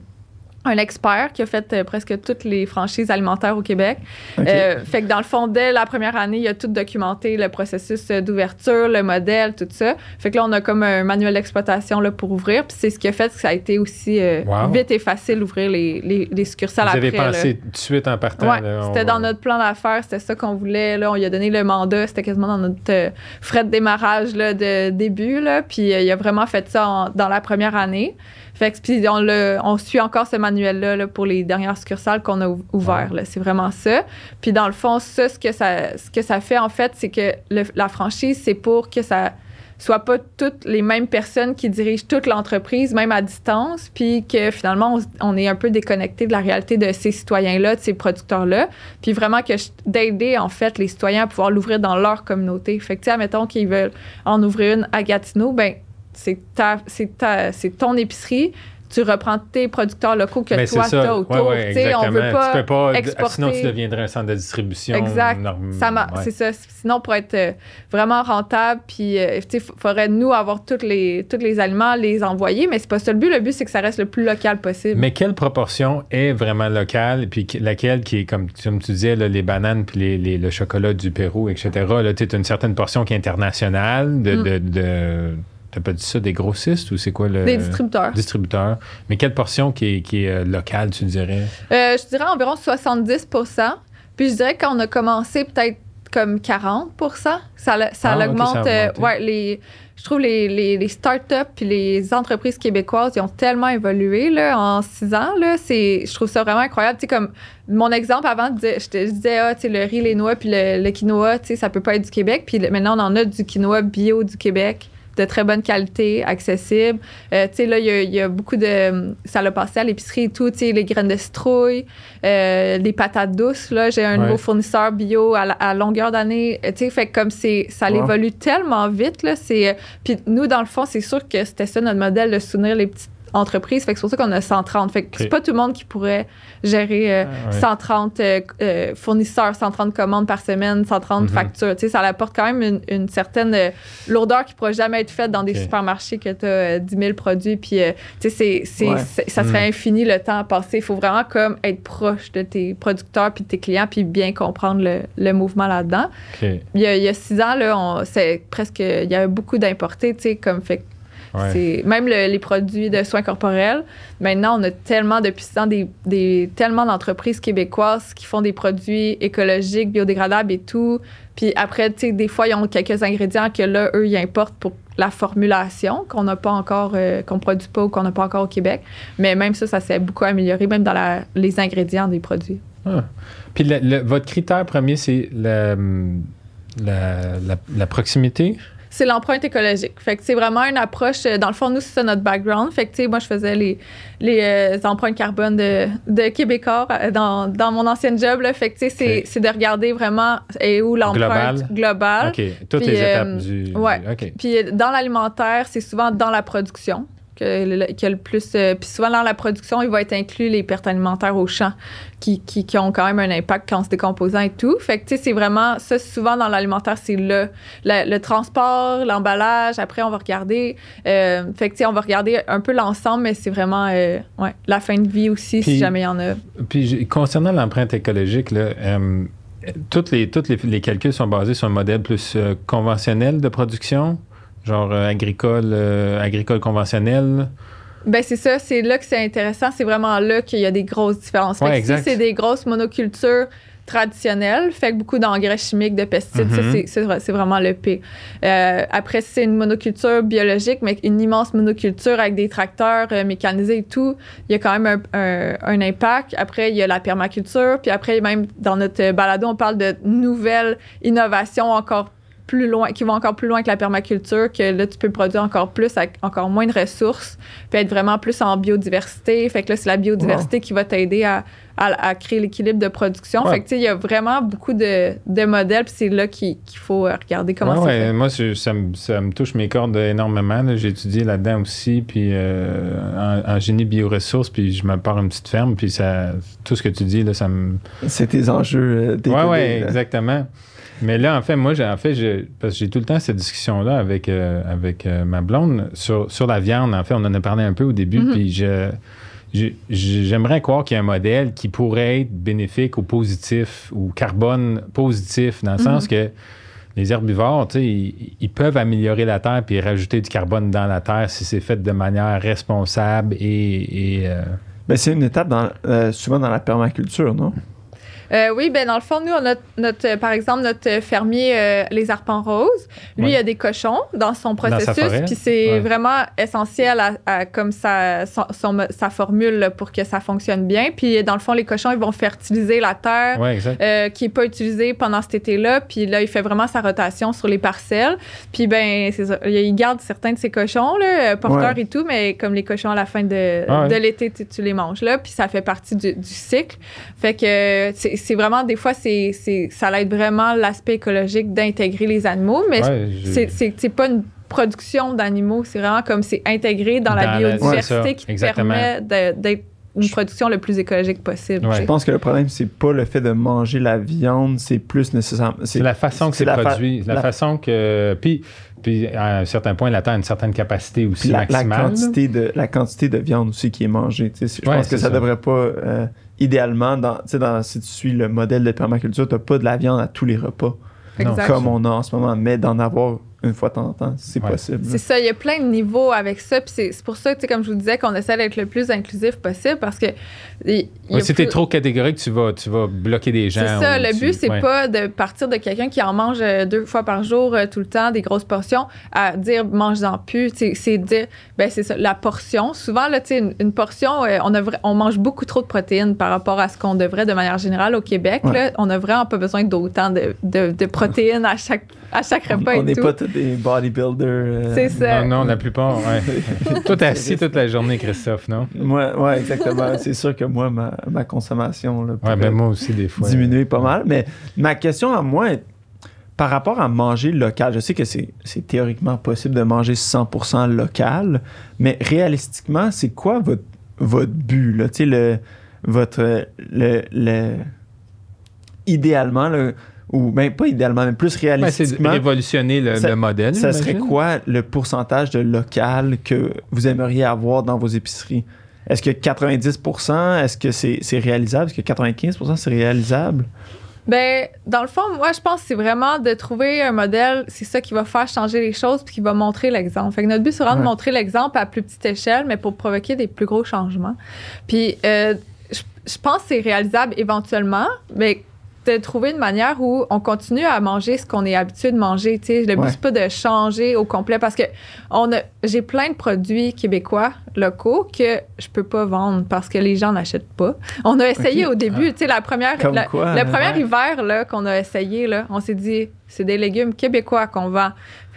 un expert qui a fait euh, presque toutes les franchises alimentaires au Québec. Euh, fait que dans le fond, dès la première année, il a tout documenté, le processus euh, d'ouverture, le modèle, tout ça. Fait que là, on a comme un manuel d'exploitation pour ouvrir. Puis c'est ce qui a fait que ça a été aussi euh, Wow. vite et facile d'ouvrir les, les, les succursales Vous après. avez là. pensé tout de suite en partant. Ouais, c'était va- dans notre plan d'affaires, c'était ça qu'on voulait. Là, on lui a donné le mandat, c'était quasiment dans notre frais de démarrage là, de début. Là, puis il a vraiment fait ça en- dans la première année. Fait que, puis on, le- on suit encore ce manuel-là là, pour les dernières succursales qu'on a ou- ouvert. là. C'est vraiment ça. Puis dans le fond, ça, ce que ça, ce que ça fait, en fait, c'est que le- la franchise, c'est pour que ça soit pas toutes les mêmes personnes qui dirigent toute l'entreprise, même à distance, puis que finalement, on, est un peu déconnecté de la réalité de ces citoyens-là, de ces producteurs-là, puis vraiment que d'aider, en fait, les citoyens à pouvoir l'ouvrir dans leur communauté. Fait que, tu sais, admettons qu'ils veulent en ouvrir une à Gatineau, ben c'est ta, c'est ta, c'est ton épicerie, tu reprends tes producteurs locaux que Mais toi, ça. t'as autour. Ouais, ouais, Tu on veut pas tu peux pas exporter. Sinon, tu deviendrais un centre de distribution. Exact. ouais. C'est ça. Sinon, pour être euh, vraiment rentable, puis euh, tu il faudrait nous avoir tous les, tous les aliments, les envoyer, mais c'est pas ça le but. Le but, c'est que ça reste le plus local possible. Mais quelle proportion est vraiment locale, puis laquelle qui est, comme, comme tu disais, là, les bananes, puis les, les- le chocolat du Pérou, etc. Là, tu as une certaine portion qui est internationale. De, Mm. de, de- T'as pas dit ça, des grossistes ou c'est quoi le. Des distributeurs. distributeurs. Mais quelle portion qui est, qui est euh, locale, tu dirais? Euh, je dirais environ 70% Puis je dirais qu'on a commencé peut-être comme 40 Ça, ça Ah, ok, l'augmente. ça euh, ouais, les, je trouve les, les, les startups puis les entreprises québécoises, ils ont tellement évolué là, en six ans. Là, je trouve ça vraiment incroyable. Tu sais, comme mon exemple avant, je disais, je te- je disais ah, tu sais, le riz, les noix puis le, le quinoa, tu sais, ça peut pas être du Québec. Puis maintenant, on en a du quinoa bio du Québec de très bonne qualité, accessible. Euh, tu sais, là, il y, a- il y a beaucoup de... Ça l'a passé à l'épicerie et tout, tu sais, les graines de citrouille, euh, les patates douces, là. J'ai un Ouais. nouveau fournisseur bio à, longueur d'année. Euh, Tu sais, fait comme c'est... Ça Wow. évolue tellement vite, là. C'est... euh, Puis nous, dans le fond, c'est sûr que c'était ça notre modèle, de soutenir les petites entreprises. Fait que c'est pour ça qu'on a 130. Fait que c'est pas tout le monde qui pourrait gérer euh, Ah, ouais. 130 euh, euh, fournisseurs, 130 commandes par semaine, 130 Mhm. factures. Tu sais, ça apporte quand même une, une certaine euh, lourdeur qui pourrait jamais être faite dans des supermarchés que tu as 10 000 produits. Puis, euh, tu sais, c'est- c'est- Ouais. c'est- ça serait Mhm. infini le temps à passer. Il faut vraiment comme être proche de tes producteurs puis de tes clients puis bien comprendre le, le mouvement là-dedans. Il y a, il y a six ans, là, on- c'est presque, il y avait beaucoup d'importés, tu sais, comme fait Ouais. c'est même le- les produits de soins corporels. Maintenant, on a tellement depuis six ans des, des- tellement d'entreprises québécoises qui font des produits écologiques, biodégradables et tout. Puis après, tu sais, des fois, ils ont quelques ingrédients que là, eux, ils importent pour la formulation qu'on n'a pas encore, euh, qu'on produit pas ou qu'on n'a pas encore au Québec. Mais même ça, ça s'est beaucoup amélioré, même dans la- les ingrédients des produits. Ah. Puis le- le- votre critère premier, c'est la, la, la- la proximité? C'est l'empreinte écologique. Fait que c'est vraiment une approche. euh, Dans le fond, nous, c'est ça notre background. Fait que, tu sais, moi, je faisais les, les euh, empreintes carbone de, de Québécois euh, dans, dans mon ancienne job. Là. Fait que, tu sais, c'est, de regarder vraiment et où l'empreinte Global. globale. OK. Toutes Puis, les euh, étapes du. ouais. OK. Puis dans l'alimentaire, c'est souvent dans la production que que le plus. euh, puis souvent dans la production, il va être inclus les pertes alimentaires au champ qui, qui, qui ont quand même un impact en se décomposant et tout. Fait que tu sais, c'est vraiment ça. Souvent dans l'alimentaire, c'est le, le, le transport, l'emballage. Après, on va regarder. euh, fait que tu sais, on va regarder un peu l'ensemble, mais c'est vraiment euh, ouais, la fin de vie aussi, Puis- si jamais il y en a. Puis concernant l'empreinte écologique, là, toutes les, toutes les, les calculs sont basés sur un modèle plus conventionnel de production, genre euh, agricole, euh, agricole conventionnel. Ben c'est ça, c'est là que c'est intéressant. C'est vraiment là qu'il y a des grosses différences. Ouais. Si c'est des grosses monocultures traditionnelles, fait que beaucoup d'engrais chimiques, de pesticides, Mhm. c'est- vraiment le P. Euh, après, si c'est une monoculture biologique, mais une immense monoculture avec des tracteurs mécanisés et tout, il y a quand même un, un- un impact. Après, il y a la permaculture. Puis après, même dans notre balado, on parle de nouvelles innovations encore plus loin, qui vont encore plus loin que la permaculture, que là, tu peux produire encore plus avec encore moins de ressources, puis être vraiment plus en biodiversité. Fait que là, c'est la biodiversité qui va t'aider à, à- à créer l'équilibre de production. Ouais. Fait que, tu sais, il y a vraiment beaucoup de, de modèles, puis c'est là qu'il qu'il faut euh, regarder comment Ouais, c'est ouais, fait. moi, ça me, ça me touche mes cordes énormément. J'ai étudié là-dedans aussi, puis euh, en, en génie bioressources, puis je me pars une petite ferme, puis ça, tout ce que tu dis, là, ça me, C'est tes enjeux. euh, Ouais, ouais, exactement. Mais là, en fait, moi, j'ai, en fait, parce que j'ai tout le temps cette discussion-là avec, euh, avec euh, ma blonde sur, sur la viande. En fait, on en a parlé un peu au début, Mhm. puis je, j'ai- j'aimerais croire qu'il y a un modèle qui pourrait être bénéfique ou positif ou carbone positif, dans le sens que les herbivores, tu sais, ils, ils peuvent améliorer la terre puis rajouter du carbone dans la terre si c'est fait de manière responsable et. et, euh, Ben, c'est une étape dans, euh, souvent dans la permaculture, non? Euh, oui, ben dans le fond, nous, on a notre, euh, par exemple, notre fermier euh, Les Arpents Roses. Lui, Ouais. il a des cochons dans son processus, puis c'est Ouais. vraiment essentiel à, à- comme sa, son- son- sa formule là, pour que ça fonctionne bien. Puis dans le fond, les cochons, ils vont fertiliser la terre. ouais, euh, qui n'est pas utilisée pendant cet été-là. Puis là, il fait vraiment sa rotation sur les parcelles. Puis ben, c'est ça. Il garde certains de ses cochons, là, porteurs Ouais. et tout, mais comme les cochons à la fin de, Ah ouais. de l'été, tu, tu les manges là. Puis ça fait partie du, du cycle. Fait que c'est c'est vraiment, des fois, c'est c'est- ça aide vraiment l'aspect écologique d'intégrer les animaux, mais Ouais, c'est- c'est c'est pas une production d'animaux, c'est vraiment comme c'est intégré dans, la Dans la- biodiversité ouais, qui te exactement. permet de- d'être une production le plus écologique possible. Ouais. Je pense que le problème, c'est pas le fait de manger la viande, c'est plus nécessaire. C'est la façon que c'est la fa- produit, la, la- façon que. Puis, puis à un certain point, la terre a une certaine capacité aussi la, la maximale. là. quantité de, la quantité de viande aussi qui est mangée. Je Ouais, pense que ça, ça. devrait pas. euh, idéalement, dans, dans, si tu suis le modèle de permaculture, tu pas de la viande à tous les repas. Exact. comme on a en ce moment, mais d'en avoir une fois de temps en temps, c'est Ouais. possible. C'est ça, il y a plein de niveaux avec ça. Puis c'est c'est pour ça, comme je vous disais, qu'on essaie d'être le plus inclusif possible parce que. y Ouais, si t'es plus- trop catégorique, tu vas, tu vas bloquer des gens. C'est ça, le tu- but, c'est ouais. pas de partir de quelqu'un qui en mange euh, deux fois par jour euh, tout le temps, des grosses portions, à dire mange-en plus. C'est dire, ben c'est ça, la portion. Souvent, là, une, une portion, euh, on, a on mange beaucoup trop de protéines par rapport à ce qu'on devrait de manière générale au Québec. Ouais. Là, on a vraiment pas besoin d'autant de, de, de protéines à chaque, à chaque repas on et n'est tout. pas des bodybuilders. euh, C'est ça. Non, non, la plupart, ouais. Toi, t'es assis toute la journée, Christophe, non? Moi, ouais, exactement. c'est sûr que moi, ma, ma consommation là, Ouais, ben moi aussi, des fois. diminuer pas mal. Mais ma question à moi est par rapport à manger local. Je sais que c'est c'est théoriquement possible de manger 100% local, mais réalistiquement, c'est quoi votre, votre but? Là? Tu sais, le, votre, le, le- idéalement, là, ou ben pas idéalement, mais plus Ben, c'est réalistiquement, révolutionner le, Ça- le modèle. ça serait quoi le pourcentage de local que vous aimeriez avoir dans vos épiceries? Est-ce que 90%, est-ce que c'est c'est réalisable? Est-ce que 95% c'est réalisable? Ben, dans le fond, moi, je pense que c'est vraiment de trouver un modèle, c'est ça qui va faire changer les choses puis qui va montrer l'exemple. Fait que notre but, c'est vraiment Ouais. de montrer l'exemple à plus petite échelle, mais pour provoquer des plus gros changements. Puis, euh, je, je pense que c'est réalisable éventuellement, mais de trouver une manière où on continue à manger ce qu'on est habitué de manger. tu sais. Le but, Ouais. c'est pas de changer au complet parce que on a, j'ai plein de produits québécois locaux que je peux pas vendre parce que les gens n'achètent pas. On a essayé au début, tu sais, la première, Comme la- quoi, le hein? premier Ouais. hiver là, qu'on a essayé, là, on s'est dit, c'est des légumes québécois qu'on vend.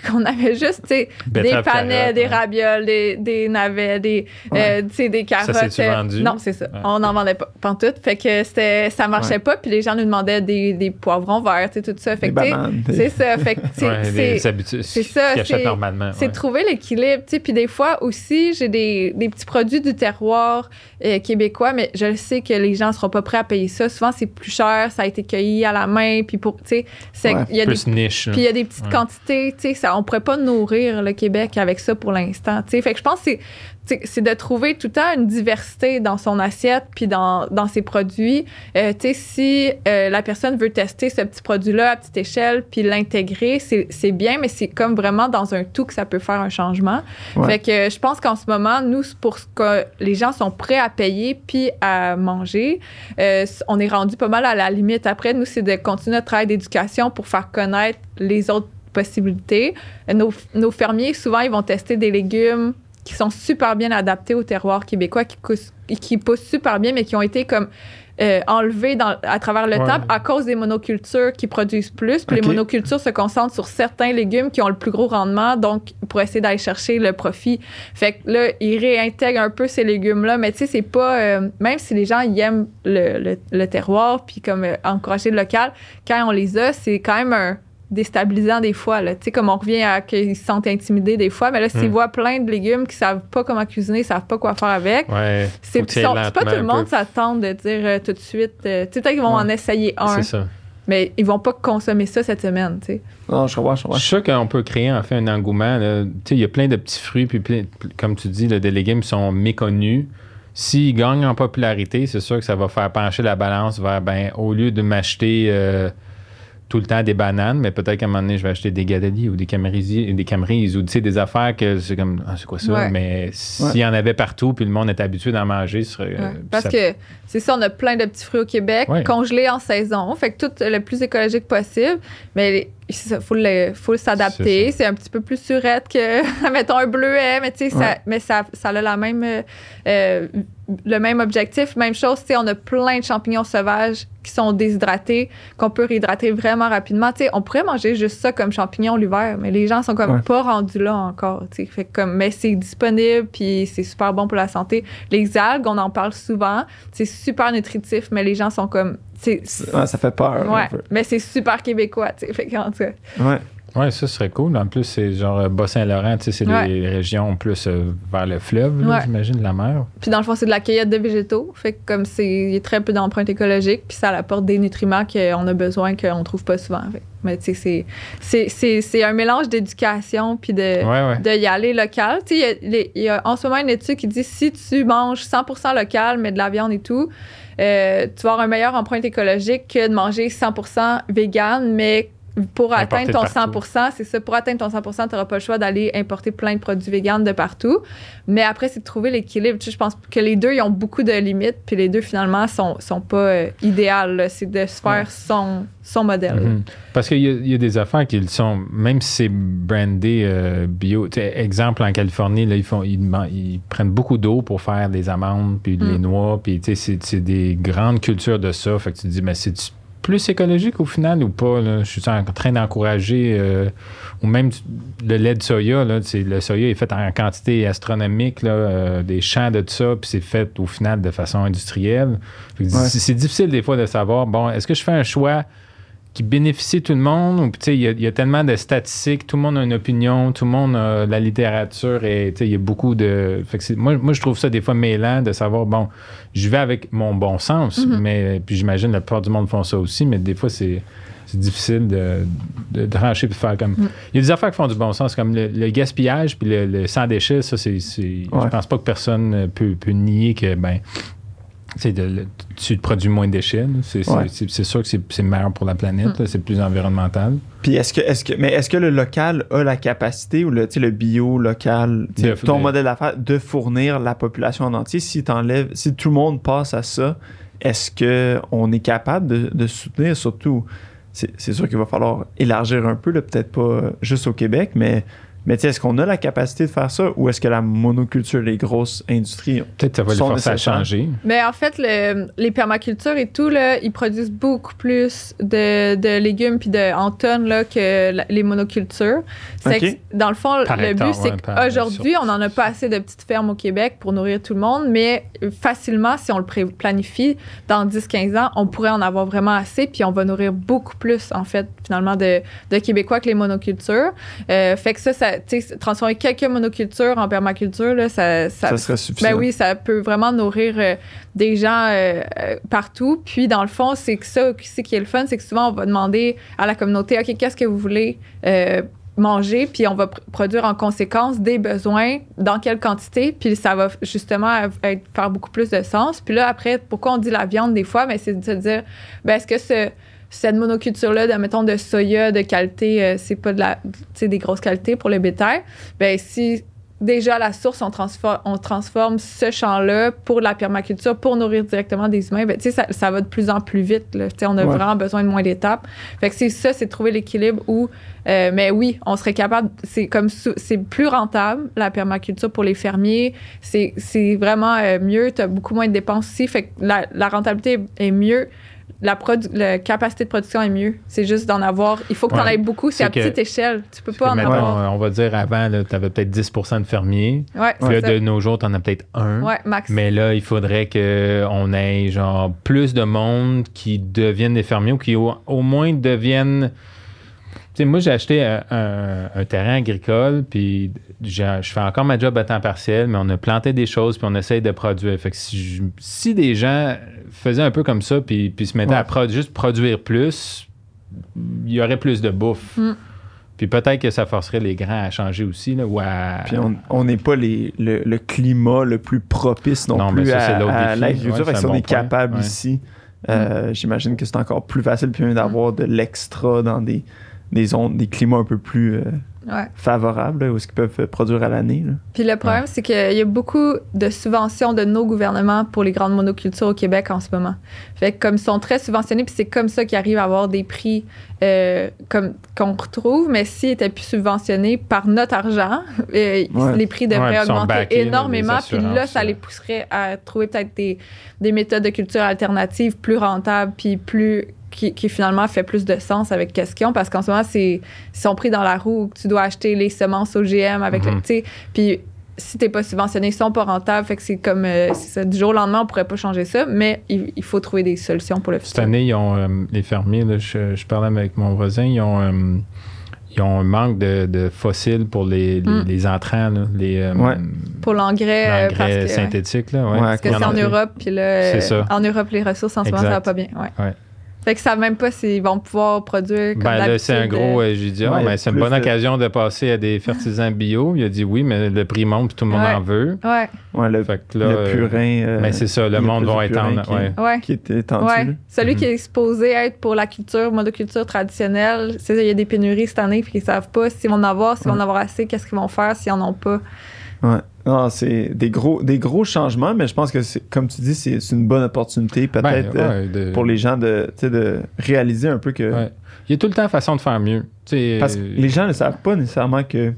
Qu'on avait juste, tu sais, des panais, des ouais. ravioles, des, des navets, des, Ouais. euh, tu sais, des carottes. euh, vendu? Non, c'est ça. Ouais. On n'en vendait pas, pantoute. Fait que c'était, ça marchait Ouais. pas, puis les gens nous demandaient des, des poivrons verts, tu sais, tout ça. Fait que, tu sais, bananes. c'est ça. Fait que, c'est- c'est ça, c'est- normalement. trouver l'équilibre. tu sais. Puis des fois aussi, j'ai des, des petits produits du terroir euh, québécois, mais je sais que les gens ne seront pas prêts à payer ça. Souvent, c'est plus cher, ça a été cueilli à la main. Puis pour, tu sais, c'est- Ouais, il y a des niche. puis il y a des petites Ouais. quantités, tu sais, ça, on pourrait pas nourrir le Québec avec ça pour l'instant. Fait que je pense que c'est, de trouver tout le temps une diversité dans son assiette puis dans, dans ses produits. Euh, tu sais, si euh, la personne veut tester ce petit produit-là à petite échelle puis l'intégrer, c'est, bien, mais c'est comme vraiment dans un tout que ça peut faire un changement. Ouais. Fait que je pense qu'en ce moment, nous, pour ce que les gens sont prêts à payer puis à manger, euh, on est rendu pas mal à la limite. Après, nous, c'est de continuer notre travail d'éducation pour faire connaître les autres possibilités. Nos, nos fermiers, souvent, ils vont tester des légumes qui sont super bien adaptés au terroir québécois, qui, cous- qui poussent super bien, mais qui ont été comme euh, enlevés dans- à travers le Ouais. temps à cause des monocultures qui produisent plus. Puis les monocultures se concentrent sur certains légumes qui ont le plus gros rendement, donc pour essayer d'aller chercher le profit. Fait que là, ils réintègrent un peu ces légumes-là, mais tu sais, c'est pas... euh, même si les gens ils aiment le, le- le terroir, puis comme euh, encourager le local, quand on les a, c'est quand même un déstabilisant des fois. là. Tu sais, comme on revient à qu'ils se sentent intimidés des fois, mais là, s'ils Hmm. voient plein de légumes qui savent pas comment cuisiner, savent pas quoi faire avec, Ouais. c'est pas tout le monde s'attend de dire euh, tout de suite. euh, tu sais, peut-être qu'ils vont Ouais. en essayer un, C'est ça. mais ils vont pas consommer ça cette semaine, tu sais. Non, je comprends, je suis sûr qu'on peut créer en fait un engouement. là. Tu sais, Il y a plein de petits fruits, puis plein- comme tu dis, là, des légumes qui sont méconnus. s'il gagne en popularité, c'est sûr que ça va faire pencher la balance vers, ben, au lieu de m'acheter euh, tout le temps des bananes, mais peut-être qu'à un moment donné, je vais acheter des gadadis ou des camerises, des camerises ou tu sais, des affaires que c'est comme, ah, c'est quoi ça? Ouais. Mais s'il y en avait partout puis le monde est habitué d'en manger, ce serait, Ouais. euh, Parce ça- que c'est ça, on a plein de petits fruits au Québec, Ouais. congelés en saison, fait que tout le plus écologique possible. Mais ça, faut le, faut s'adapter. C'est un petit peu plus surette que, mettons, un bleuet, mais tu sais, Ouais. ça, mais ça, ça a la même, euh, euh, le même objectif. Même chose, tu sais, on a plein de champignons sauvages qui sont déshydratés, qu'on peut réhydrater vraiment rapidement. Tu sais, on pourrait manger juste ça comme champignons l'hiver, mais les gens sont comme Ouais. pas rendus là encore. Tu sais, fait comme, mais c'est disponible, puis c'est super bon pour la santé. Les algues, on en parle souvent, c'est super nutritif, mais les gens sont comme, Ouais, ça fait peur. un ouais, peu. mais c'est super québécois. Tu sais, fait que, en tout cas, Ouais. Ouais, ça serait cool. En plus, c'est genre euh, Bas-Saint-Laurent, tu sais, c'est Ouais. les régions plus euh, vers le fleuve, Ouais. j'imagine, la mer. Puis dans le fond, c'est de la cueillette de végétaux. Fait que comme c'est il y a très peu d'empreintes écologiques, puis ça apporte des nutriments qu'on a besoin qu'on trouve pas souvent. Fait mais tu sais, c'est- un mélange d'éducation puis de, Ouais, de y aller local. Tu sais, il y a les- il y, a en ce moment une étude qui dit si tu manges 100% local, mais de la viande et tout, euh, tu vas avoir un meilleur empreinte écologique que de manger 100% vegan, mais pour atteindre ton de partout. 100%, c'est ça, pour atteindre ton 100%, tu n'auras pas le choix d'aller importer plein de produits véganes de partout. Mais après, c'est de trouver l'équilibre. Tu sais, je pense que les deux, ils ont beaucoup de limites, puis les deux, finalement, sont, sont pas euh, idéales. C'est de se faire son, son modèle. Mhm. Parce qu'il y, y a des affaires qui sont, même si c'est brandé euh, bio. Exemple, en Californie, là, ils, font, ils, prennent beaucoup d'eau pour faire des amandes, puis Mm. les noix, puis c'est des grandes cultures de ça. Fait que tu te dis, mais c'est plus écologique au final ou pas? là? Je suis en train d'encourager, euh, ou même le lait de soya, là, le soya est fait en quantité astronomique, là, euh, des champs de ça, puis c'est fait au final de façon industrielle. Ouais. C'est difficile des fois de savoir, bon, est-ce que je fais un choix qui bénéficie tout le monde. Il y, a- il y a tellement de statistiques, tout le monde a une opinion, tout le monde a la littérature et il y a beaucoup de. Fait que moi, moi, je trouve ça des fois mêlant de savoir, bon, je vais avec mon bon sens, Mhm. mais puis j'imagine la plupart du monde font ça aussi, mais des fois, c'est. C'est difficile de, de trancher puis de faire comme. Mhm. Il y a des affaires qui font du bon sens, comme le, le gaspillage puis le, le sans déchets. Ça, c'est. Ouais. Je pense pas que personne peut, peut nier que, ben, de- le- tu produis moins de déchets. C'est c'est- Ouais. c'est- c'est sûr que c'est c'est meilleur pour la planète, là, c'est plus environnemental. Puis est-ce que, est-ce que, mais est-ce que le local a la capacité ou le, le bio local, De- ton de- modèle d'affaires, de fournir la population en entier? Si t'enlèves, si tout le monde passe à ça, est-ce que on est capable de, de soutenir? Surtout? C'est, c'est sûr qu'il va falloir élargir un peu, là, peut-être pas juste au Québec, mais, mais tu sais, est-ce qu'on a la capacité de faire ça ou est-ce que la monoculture, les grosses industries, Peut-être que ça va les forcer à changer. Mais en fait, le- les permacultures et tout, là, ils produisent beaucoup plus de, de légumes puis de, en tonnes là, que la- les monocultures. C'est que, dans le fond, Par le but, c'est ouais, qu'aujourd'hui, on n'en a pas assez de petites fermes au Québec pour nourrir tout le monde, mais facilement, si on le planifie, dans 10-15 ans, on pourrait en avoir vraiment assez, puis on va nourrir beaucoup plus, en fait, finalement, de, de Québécois que les monocultures. Euh, fait que ça, ça transformer quelques monocultures en permaculture, là, ça, ça, ça serait suffisant? ben oui, ça peut vraiment nourrir euh, des gens euh, euh, partout. Puis dans le fond, c'est que ça aussi qui est le fun, c'est que souvent on va demander à la communauté, OK, qu'est-ce que vous voulez manger, puis on va pr- produire en conséquence des besoins, dans quelle quantité, puis ça va justement être- faire beaucoup plus de sens. Puis là, après, pourquoi on dit la viande des fois, mais c'est de se dire, ben, est-ce que ce, cette monoculture-là, de, mettons, de soya de qualité, euh, c'est pas de la, des grosses qualités pour le bétail, ben si déjà à la source, on transforme, on transforme ce champ-là pour la permaculture, pour nourrir directement des humains, ben, tu sais, ça, ça va de plus en plus vite. Là. On a Ouais. vraiment besoin de moins d'étapes. Fait que c'est ça, c'est trouver l'équilibre où, euh, mais oui, on serait capable, c'est comme, c'est plus rentable, la permaculture pour les fermiers. C'est c'est vraiment euh, mieux, tu as beaucoup moins de dépenses aussi. Fait que la, la rentabilité est mieux. La, capacité de production est mieux. C'est juste d'en avoir. Il faut que tu en Ouais. aies beaucoup. C'est à que- petite échelle. Tu peux pas en avoir. on va dire avant, tu avais peut-être 10% de fermiers. Ouais, Puis là, ça. de nos jours, tu en as peut-être un. Ouais, max. Mais là, il faudrait qu'on ait genre plus de monde qui deviennent des fermiers ou qui au, au moins deviennent. Tu sais, moi, j'ai acheté un, un- un terrain agricole, puis j'ai- je fais encore ma job à temps partiel, mais on a planté des choses, puis on essaye de produire. Fait que si, je- si des gens faisaient un peu comme ça, puis, puis se mettaient Ouais. à produ- juste produire plus, il y aurait plus de bouffe. Mm. Puis peut-être que ça forcerait les grands à changer aussi, là, ou à... Puis on n'est pas les, le, le climat le plus propice non, Non, mais plus ça, c'est à, l'agriculture. Ouais, Fait que c'est si on bon est point. capable Ouais. ici, euh, j'imagine que c'est encore plus facile d'avoir de l'extra dans des, des zones, des climats un peu plus euh, Ouais. favorables, là, où ce qu'ils peuvent euh, produire à l'année. Puis le problème, c'est qu'il y a beaucoup de subventions de nos gouvernements pour les grandes monocultures au Québec en ce moment. Fait que comme ils sont très subventionnés, puis c'est comme ça qu'ils arrivent à avoir des prix euh, comme qu'on retrouve, mais s'ils étaient plus subventionnés par notre argent, euh, Ouais. les prix devraient Ouais, augmenter backés, énormément. Puis là, ça les pousserait à trouver peut-être des, des méthodes de culture alternatives plus rentables, puis plus qui, qui finalement fait plus de sens avec qu'est-ce qu'ils ont parce qu'en ce moment c'est ils sont pris dans la roue tu dois acheter les semences OGM avec le Mhm. tu sais puis si t'es pas subventionné, ils sont pas rentables. Fait que c'est comme euh, c'est ça, du jour au lendemain, on pourrait pas changer ça, mais il, il faut trouver des solutions pour le Cette futur. année, ils ont, euh, les fermiers, là, je, je parlais avec mon voisin, ils ont, euh, ils ont un manque de, de fossiles pour les, les, Mm. les entrants, là, les euh, Ouais. Pour l'engrais, euh, synthétique. Là, ouais. Ouais, parce que en c'est en Europe, puis là, C'est ça. en Europe, les ressources en ce moment, ça va pas bien. Ouais. Fait que ça savent même pas s'ils vont pouvoir produire comme Ben là, c'est un gros. euh, euh, J'ai dit, ah, Ouais, ben, c'est une bonne de- occasion de passer à des fertilisants bio. Il a dit oui, mais le prix monte puis tout le monde Ouais. en veut. Ouais, Ouais, le, Fait que là, le purin. euh, ben, c'est ça, le monde va purin étendre. qui- ouais. ouais. qui était étendu. Celui Mhm. qui est supposé être pour la culture, monoculture traditionnelle, c'est ça, il y a des pénuries cette année, puis ils savent pas s'ils vont en avoir, s'ils vont en avoir assez, qu'est-ce qu'ils vont faire s'ils en ont pas. Ouais. Non, c'est des gros, des gros changements, mais je pense que, c'est, comme tu dis, c'est, une bonne opportunité Ben, peut-être euh, ouais, de- pour les gens de, de réaliser un peu que. Ouais. Il y a tout le temps façon de faire mieux. Tu sais, Parce que les gens ne savent pas nécessairement que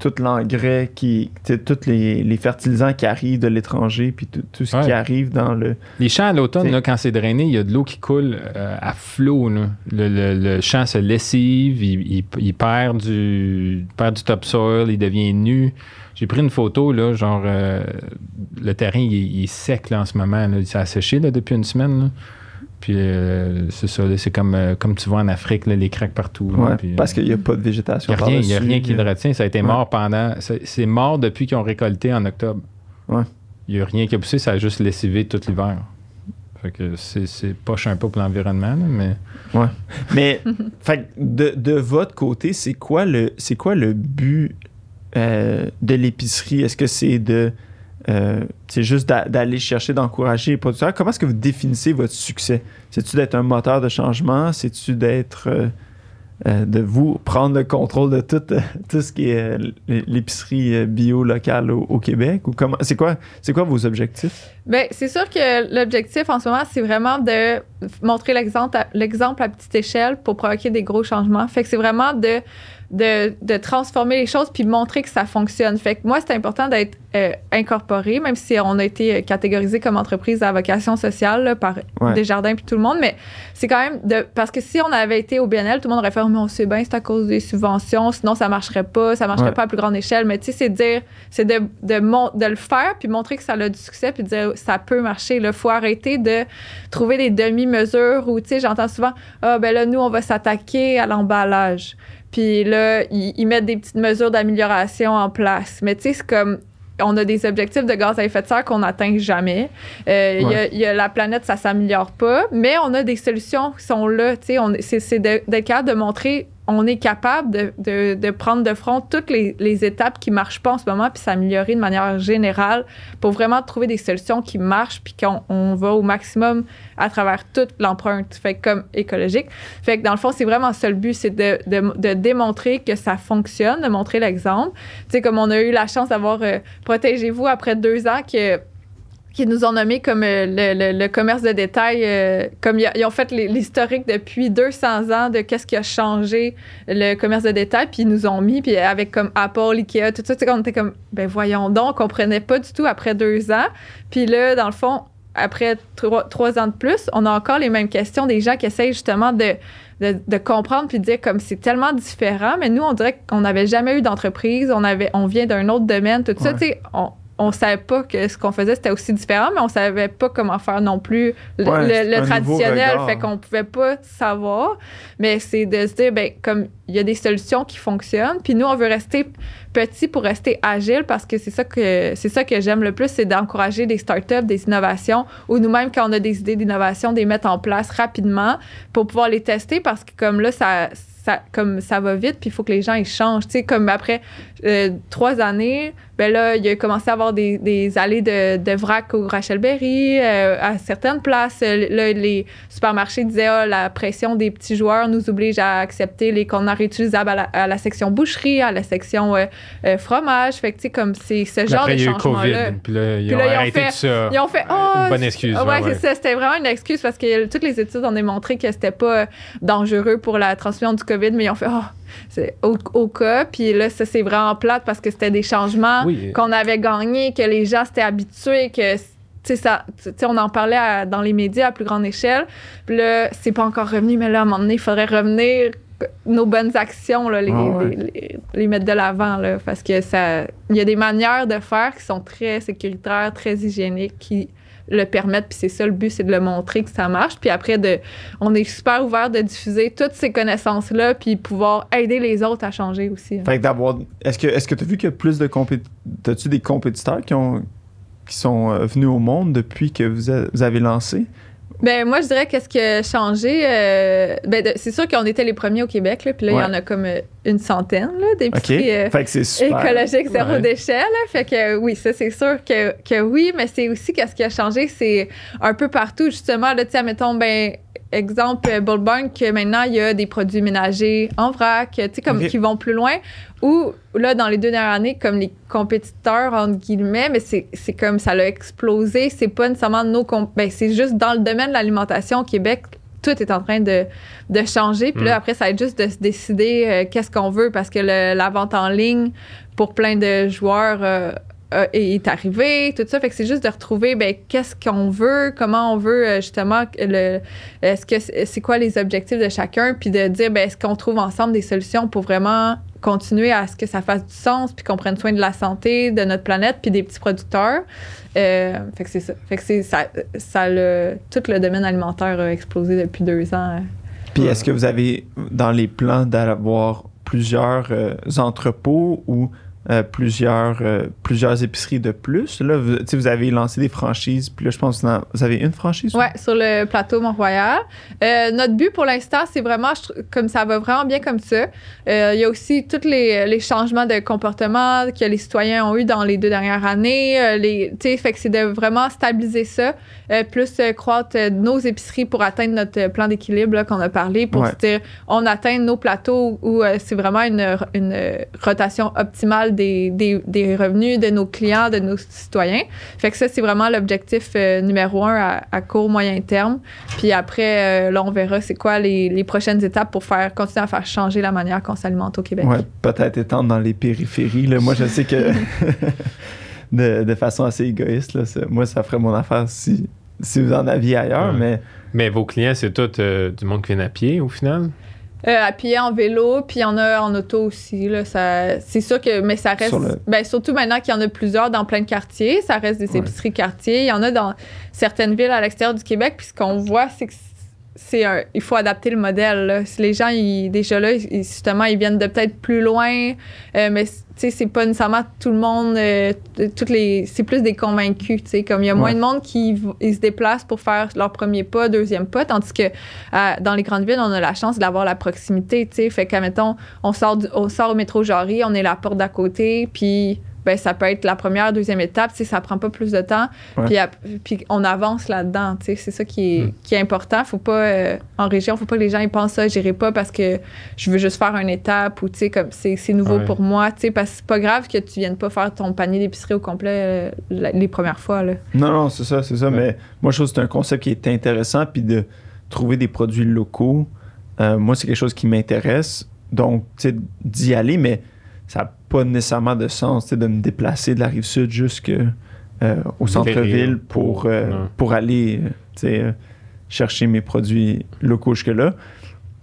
tout l'engrais, qui, tous les, les fertilisants qui arrivent de l'étranger, puis tout, tout ce qui arrive dans le. Les champs à l'automne, T'sais- là, quand c'est drainé, il y a de l'eau qui coule euh, à flot. Le, le- le champ se lessive, il, il- il perd, du, il perd du topsoil, il devient nu. J'ai pris une photo, là, genre, euh, le terrain, il, il est sec là, en ce moment. Là. Ça a séché là, depuis une semaine. là. Puis euh, c'est ça, c'est comme, euh, comme tu vois en Afrique, là, les craques partout. là, Ouais, puis, parce qu'il n'y a pas de végétation. il n'y a rien, il y a par-dessus, rien qui le retient. Ça a été Ouais. mort pendant. C'est mort depuis qu'ils ont récolté en octobre. Ouais. Il n'y a rien qui a poussé, ça a juste lessivé tout l'hiver. Fait que c'est c'est poche un peu pour l'environnement, mais. Mais fait, que de, de votre côté, c'est quoi le c'est quoi le but euh, de l'épicerie? Est-ce que c'est de euh, c'est juste d'a- d'aller chercher d'encourager les producteurs? Comment est-ce que vous définissez votre succès? C'est-tu d'être un moteur de changement? C'est-tu d'être euh, de vous prendre le contrôle de tout, ce qui est l'épicerie bio locale au, Québec? Comment c'est quoi vos objectifs? Ben, c'est sûr que l'objectif en ce moment, c'est vraiment de montrer l'exemple à, l'exemple à petite échelle pour provoquer des gros changements. Fait que c'est vraiment de, de, de transformer les choses puis montrer que ça fonctionne. Fait que moi, c'est important d'être euh, incorporé, même si on a été euh, catégorisé comme entreprise à vocation sociale là, par Ouais. Desjardins puis tout le monde, mais c'est quand même de. Parce que si on avait été au BNL, tout le monde aurait fait, oh, mais on sait bien, c'est à cause des subventions, sinon ça marcherait pas, ça marcherait Ouais. pas à plus grande échelle. Mais tu sais, c'est de dire, c'est de, de, mon- de le faire puis montrer que ça a du succès puis de dire, ça peut marcher. Il faut arrêter de trouver des demi-mesures où, tu sais, j'entends souvent, ah, ben là, nous, on va s'attaquer à l'emballage. Puis là, ils, ils mettent des petites mesures d'amélioration en place. Mais tu sais, c'est comme on a des objectifs de gaz à effet de serre qu'on n'atteint jamais. Euh, il y a- y, la planète, ça s'améliore pas, mais on a des solutions qui sont là. Tu sais, on- c'est c'est de- d'être capable de montrer on est capable de, de- prendre de front toutes les, étapes qui marchent pas en ce moment puis s'améliorer de manière générale pour vraiment trouver des solutions qui marchent puis qu'on on va au maximum à travers toute l'empreinte fait comme écologique. Fait que dans le fond, c'est vraiment ça le but, c'est de, de- de démontrer que ça fonctionne, de montrer l'exemple. Tu sais, comme on a eu la chance d'avoir euh, Protégez-vous après deux ans que qui nous ont nommé comme euh, le, le- le commerce de détail, euh, comme ils, ils ont fait l'historique depuis 200 ans de qu'est-ce qui a changé le commerce de détail, puis ils nous ont mis, puis avec comme Apple, Ikea, tout ça, tu sais, on était comme, ben voyons donc, on comprenait pas du tout après deux ans. Puis là, dans le fond, après trois, trois ans de plus, on a encore les mêmes questions des gens qui essayent justement de, de, de comprendre puis de dire comme c'est tellement différent, mais nous, on dirait qu'on n'avait jamais eu d'entreprise, on, avait, on vient d'un autre domaine, tout ça, tu sais, on, on savait pas que ce qu'on faisait c'était aussi différent, mais on savait pas comment faire non plus le, Ouais, traditionnel, fait qu'on pouvait pas savoir. Mais c'est de se dire, ben comme il y a des solutions qui fonctionnent, puis nous on veut rester petit pour rester agile parce que c'est ça que c'est ça que j'aime le plus, c'est d'encourager des startups, des innovations, ou nous-mêmes quand on a des idées d'innovation, de les mettre en place rapidement pour pouvoir les tester parce que comme là ça ça, comme ça va vite, puis il faut que les gens ils changent. Tu sais, comme après euh, trois années, ben là, il a commencé à avoir des, des allées de, de vrac au Rachel Berry, euh, à certaines places. Là, les supermarchés disaient ah, la pression des petits joueurs nous oblige à accepter les conteneurs réutilisables à la, à la section boucherie, à la section euh, euh, fromage. Fait que, tu sais, comme c'est ce genre après, de changement-là. COVID. Puis là, ils ont là, ils ont arrêté fait- tout ça. Ils ont fait oh, Une bonne excuse. Ouais, ouais, c'est ça. C'était vraiment une excuse parce que toutes les études ont démontré que c'était pas dangereux pour la transmission du COVID, mais ils ont fait oh, au, au cas. Puis là, ça, c'est vraiment plate parce que c'était des changements Oui. qu'on avait gagnés, que les gens s'étaient habitués, que. Tu sais, ça- on en parlait à- dans les médias à plus grande échelle. Puis là, c'est pas encore revenu, mais là, à un moment donné, il faudrait revenir nos bonnes actions, là, les, Ah ouais. les- les- les mettre de l'avant, là, parce que ça, il y a des manières de faire qui sont très sécuritaires, très hygiéniques, qui le permettent, puis c'est ça le but, c'est de le montrer que ça marche, puis après, de, on est super ouvert de diffuser toutes ces connaissances-là, puis pouvoir aider les autres à changer aussi. hein. Fait que d'avoir. Est-ce que est-ce que tu as vu qu'il y a plus de compétiteurs. T'as-tu des compétiteurs qui ont qui sont euh, venus au monde depuis que vous avez lancé? Ben moi je dirais qu'est-ce qui a changé. euh, ben de- c'est sûr qu'on était les premiers au Québec là, puis là il y en a comme euh, une centaine là, d'épiceries euh, c'est super. écologiques zéro Ouais. déchet là. Fait que euh, oui ça c'est sûr que, que oui, mais c'est aussi qu'est-ce qui a changé, c'est un peu partout justement là tu sais mettons ben exemple euh, Bull Barn que maintenant il y a des produits ménagers en vrac, tu sais comme qui vont plus loin. Ou là dans les deux dernières années comme les compétiteurs entre guillemets mais c'est comme ça l'a explosé. C'est pas nécessairement nos comp- ben c'est juste dans le domaine de l'alimentation au Québec tout est en train de, de changer. Puis là Mm. après ça va être juste de se décider euh, qu'est-ce qu'on veut parce que le- la vente en ligne pour plein de joueurs euh, euh, est arrivé, tout ça. Fait que c'est juste de retrouver ben, qu'est-ce qu'on veut, comment on veut euh, justement le est-ce que c'est quoi les objectifs de chacun, puis de dire ben, est-ce qu'on trouve ensemble des solutions pour vraiment continuer à ce que ça fasse du sens, puis qu'on prenne soin de la santé, de notre planète, puis des petits producteurs. Euh, fait que c'est ça. Fait que c'est ça, ça le, tout le domaine alimentaire a explosé depuis deux ans. Puis est-ce que vous avez dans les plans d'avoir plusieurs entrepôts ou euh, plusieurs, euh, plusieurs épiceries de plus? Là, vous, vous avez lancé des franchises, puis là, je pense que vous en- vous avez une franchise? Ouais, sur le plateau Mont-Royal. Euh, notre but pour l'instant, c'est vraiment, je comme ça va vraiment bien comme ça. Il y a aussi tous les, les changements de comportement que les citoyens ont eu dans les deux dernières années. Les, fait que c'est de vraiment stabiliser ça, plus croître nos épiceries pour atteindre notre plan d'équilibre qu'on a parlé, pour Ouais. se dire, on atteint nos plateaux où c'est vraiment une, une rotation optimale des, des, des revenus de nos clients, de nos citoyens. Fait que ça, c'est vraiment l'objectif euh, numéro un à, à court, moyen terme. Puis après, euh, là, on verra c'est quoi les, les prochaines étapes pour faire continuer à faire changer la manière qu'on s'alimente au Québec. Ouais, peut-être étendre dans les périphéries. Là. Moi, je sais que de, de façon assez égoïste, là, moi, ça ferait mon affaire si, si vous en aviez ailleurs, Ouais. mais Mais vos clients, c'est tout euh, du monde qui vient à pied au final? Euh, à pied, en vélo, puis il y en a en auto aussi. Là, ça, c'est sûr que, mais ça reste. Le- Ben, surtout maintenant qu'il y en a plusieurs dans plein de quartiers, ça reste des Ouais. épiceries quartiers. Il y en a dans certaines villes à l'extérieur du Québec, puis ce qu'on voit, c'est que c'est un, il faut adapter le modèle. là. Si les gens, ils, déjà là, ils- justement, ils viennent de peut-être plus loin, euh, mais tu sais, c'est pas nécessairement tout le monde, euh, toutes les, c'est plus des convaincus, tu sais, comme il y a moins de monde qui ils se déplacent pour faire leur premier pas, deuxième pas, tandis que à- dans les grandes villes, on a la chance d'avoir la proximité, tu sais, fait qu'à mettons, on sort, du- on sort au métro Jarry, on est la porte d'à côté, puis ben ça peut être la première, deuxième étape, ça prend pas plus de temps, puis, on avance là-dedans, tu sais, c'est ça qui est, Mm. qui est important. Faut pas euh, en région, faut pas que les gens ils pensent ça, j'irai pas parce que je veux juste faire une étape ou tu sais comme c'est c'est nouveau Ouais. pour moi, tu sais, parce que c'est pas grave que tu viennes pas faire ton panier d'épicerie au complet euh, la- les premières fois là. non, non, c'est ça, c'est ça. Ouais. Mais moi, je trouve que c'est un concept qui est intéressant, puis de trouver des produits locaux, euh, moi, c'est quelque chose qui m'intéresse. Donc, tu sais, d'y aller, mais ça pas nécessairement de sens, de me déplacer de la rive sud jusque euh, au centre-ville pour, euh, pour aller, euh, sais, euh, chercher mes produits locaux jusque-là.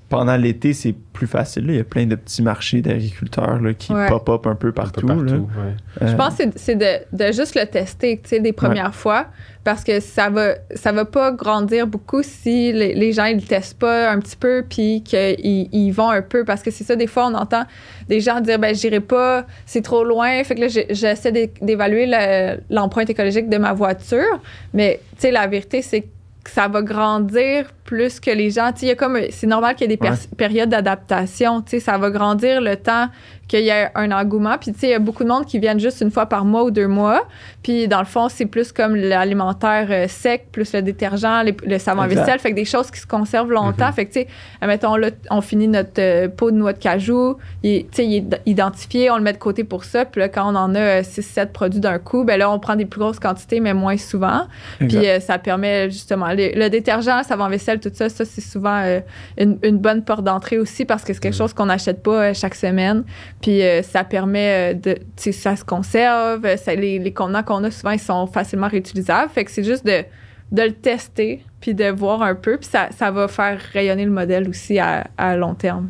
Pendant l'été, c'est plus facile. là. Il y a plein de petits marchés d'agriculteurs qui Ouais. pop-up un peu Un peu partout. partout, là. ouais. Je Euh, pense que c'est- de, de juste le tester, tu sais, des premières fois, parce que ça va, ça va pas grandir beaucoup si les, les gens ils le testent pas un petit peu, puis qu'ils ils vont un peu, parce que c'est ça, des fois, on entend des gens dire, ben, j'irai pas, c'est trop loin, fait que là, j'essaie d'é- d'évaluer le- l'empreinte écologique de ma voiture, mais, tu sais, la vérité, c'est que que ça va grandir plus que les gens. Tu sais, il y a comme, c'est normal qu'il y ait des périodes d'adaptation. Tu sais, ça va grandir le temps qu'il y ait un engouement. Puis, tu sais, il y a beaucoup de monde qui viennent juste une fois par mois ou deux mois. Puis, dans le fond, c'est plus comme l'alimentaire euh, sec, plus le détergent, les- le savon vaisselle. Fait que des choses qui se conservent longtemps. Mhm. Fait que, tu sais, admettons, là, on finit notre euh, pot de noix de cajou. Il, est- tu sais, il est identifié, on le met de côté pour ça. Puis là, quand on en a 6-7 produits d'un coup, ben là, on prend des plus grosses quantités, mais moins souvent. Exact. Puis euh, ça permet justement le, le détergent, le savon vaisselle, tout ça, ça c'est souvent euh, une, une bonne porte d'entrée aussi parce que c'est quelque Mm. chose qu'on n'achète pas euh, chaque semaine. Puis euh, ça permet euh, de, tu sais, ça se conserve. euh, ça- les, les contenants qu'on a souvent ils sont facilement réutilisables. Fait que c'est juste de de le tester puis de voir un peu puis ça, ça va faire rayonner le modèle aussi à, à long terme.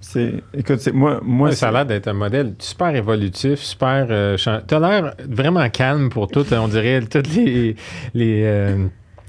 C'est, écoute, c'est, moi, moi Ouais, ça a l'air d'être un modèle super évolutif, super. Euh, chan- T'as l'air vraiment calme pour tout, on dirait, tous les, les euh,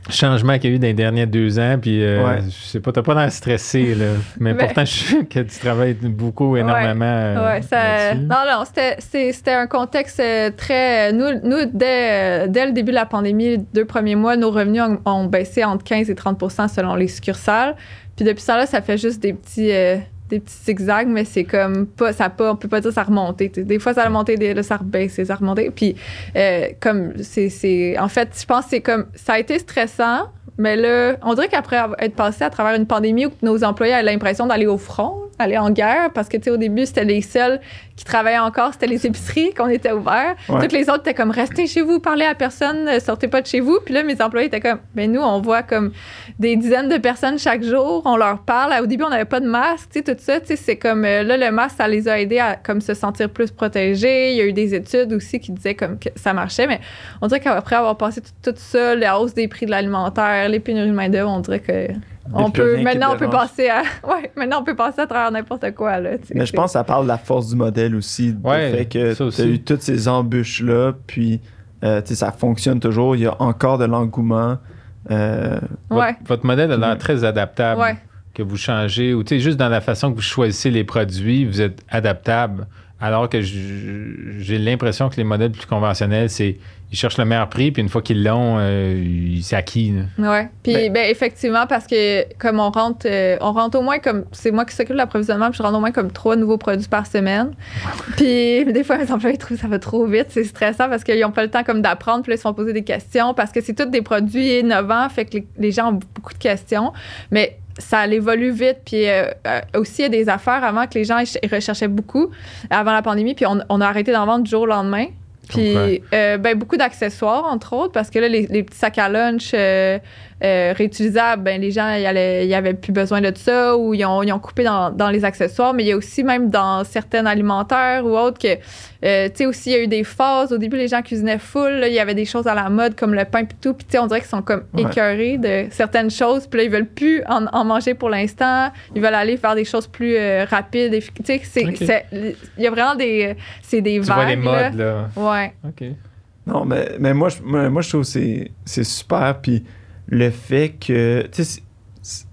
changements qu'il y a eu dans les derniers deux ans. Puis, euh, Ouais. je sais pas, t'as pas l'air stressé, là. Mais Ben- pourtant, je sais que tu travailles beaucoup, énormément. euh, Ouais, ça, non, non, c'était, un contexte euh, très. Nous, nous dès, dès le début de la pandémie, les deux premiers mois, nos revenus ont, ont baissé entre 15 et 30% selon les succursales. Puis depuis ça, là, ça fait juste des petits. euh, des petits zigzags, mais c'est comme pas, ça pas, on peut pas dire ça sais. Des fois, ça a remonté, des, là, ça a rebaissé, ça a remonté. Puis, euh, comme, c'est, en fait, je pense que c'est comme, ça a été stressant, mais là, on dirait qu'après être passé à travers une pandémie où nos employés avaient l'impression d'aller au front, aller en guerre, parce que, tu sais, au début, c'était les seuls qui travaillaient encore, c'était les épiceries qu'on était ouverts. Ouais. Toutes les autres étaient comme, restez chez vous, parlez à personne, sortez pas de chez vous. Puis là, mes employés étaient comme, ben nous, on voit comme des dizaines de personnes chaque jour, on leur parle. Au début, on n'avait pas de masque, tu sais, tout ça, tu sais, c'est comme, euh, là, le masque, ça les a aidés à comme se sentir plus protégés. Il y a eu des études aussi qui disaient comme que ça marchait, mais on dirait qu'après avoir passé tout, tout ça, la hausse des prix de l'alimentaire, les pénuries de main-d'œuvre, on dirait que on peut, maintenant, te on peut passer à, ouais, maintenant, on peut passer à travers n'importe quoi, là. Mais je pense que ça parle de la force du modèle aussi. Ouais, du fait que ça tu as eu toutes ces embûches-là, puis euh, tu sais, ça fonctionne toujours. Il y a encore de l'engouement. Euh, Votre, Ouais. votre modèle a l'air très adaptable. Ouais. Que vous changez, ou tu sais, juste dans la façon que vous choisissez les produits, vous êtes adaptable. Alors que j'ai l'impression que les modèles plus conventionnels, c'est ils cherchent le meilleur prix, puis une fois qu'ils l'ont, euh, ils- c'est acquis. Ouais. Puis Ben- ben, effectivement parce que comme on rentre euh, on rentre au moins comme c'est moi qui s'occupe de l'approvisionnement, puis je rentre au moins comme trois nouveaux produits par semaine. puis des fois mes employés trouvent que ça va trop vite, c'est stressant parce qu'ils ont pas le temps comme d'apprendre, puis là, ils se font poser des questions parce que c'est tous des produits innovants, fait que les, les gens ont beaucoup de questions, mais ça évolue vite. Puis euh, euh, aussi, il y a des affaires avant que les gens ils recherchaient beaucoup avant la pandémie, puis on, on a arrêté d'en vendre du jour au lendemain. Puis, euh, ben, beaucoup d'accessoires, entre autres, parce que là, les, les petits sacs à lunch euh, euh, réutilisables, ben, les gens, ils allaient- ils avaient plus besoin de ça ou ils ont, ils ont coupé dans, dans les accessoires. Mais il y a aussi, même dans certaines alimentaires ou autres, que, euh, tu sais, aussi, il y a eu des phases. Au début, les gens cuisinaient full. là, il y avait des choses à la mode comme le pain puis tout. Puis, tu sais, on dirait qu'ils sont comme Ouais. écœurés de certaines choses. Puis là, ils veulent plus en, en manger pour l'instant. Ils veulent aller faire des choses plus euh, rapides. Tu sais, c'est- Ok. c'est- il y a vraiment des... C'est des Tu vois les vagues, là. modes, là. Ouais. OK. Non, mais, mais moi, je, moi, moi, je trouve que c'est, c'est super. Puis le fait que.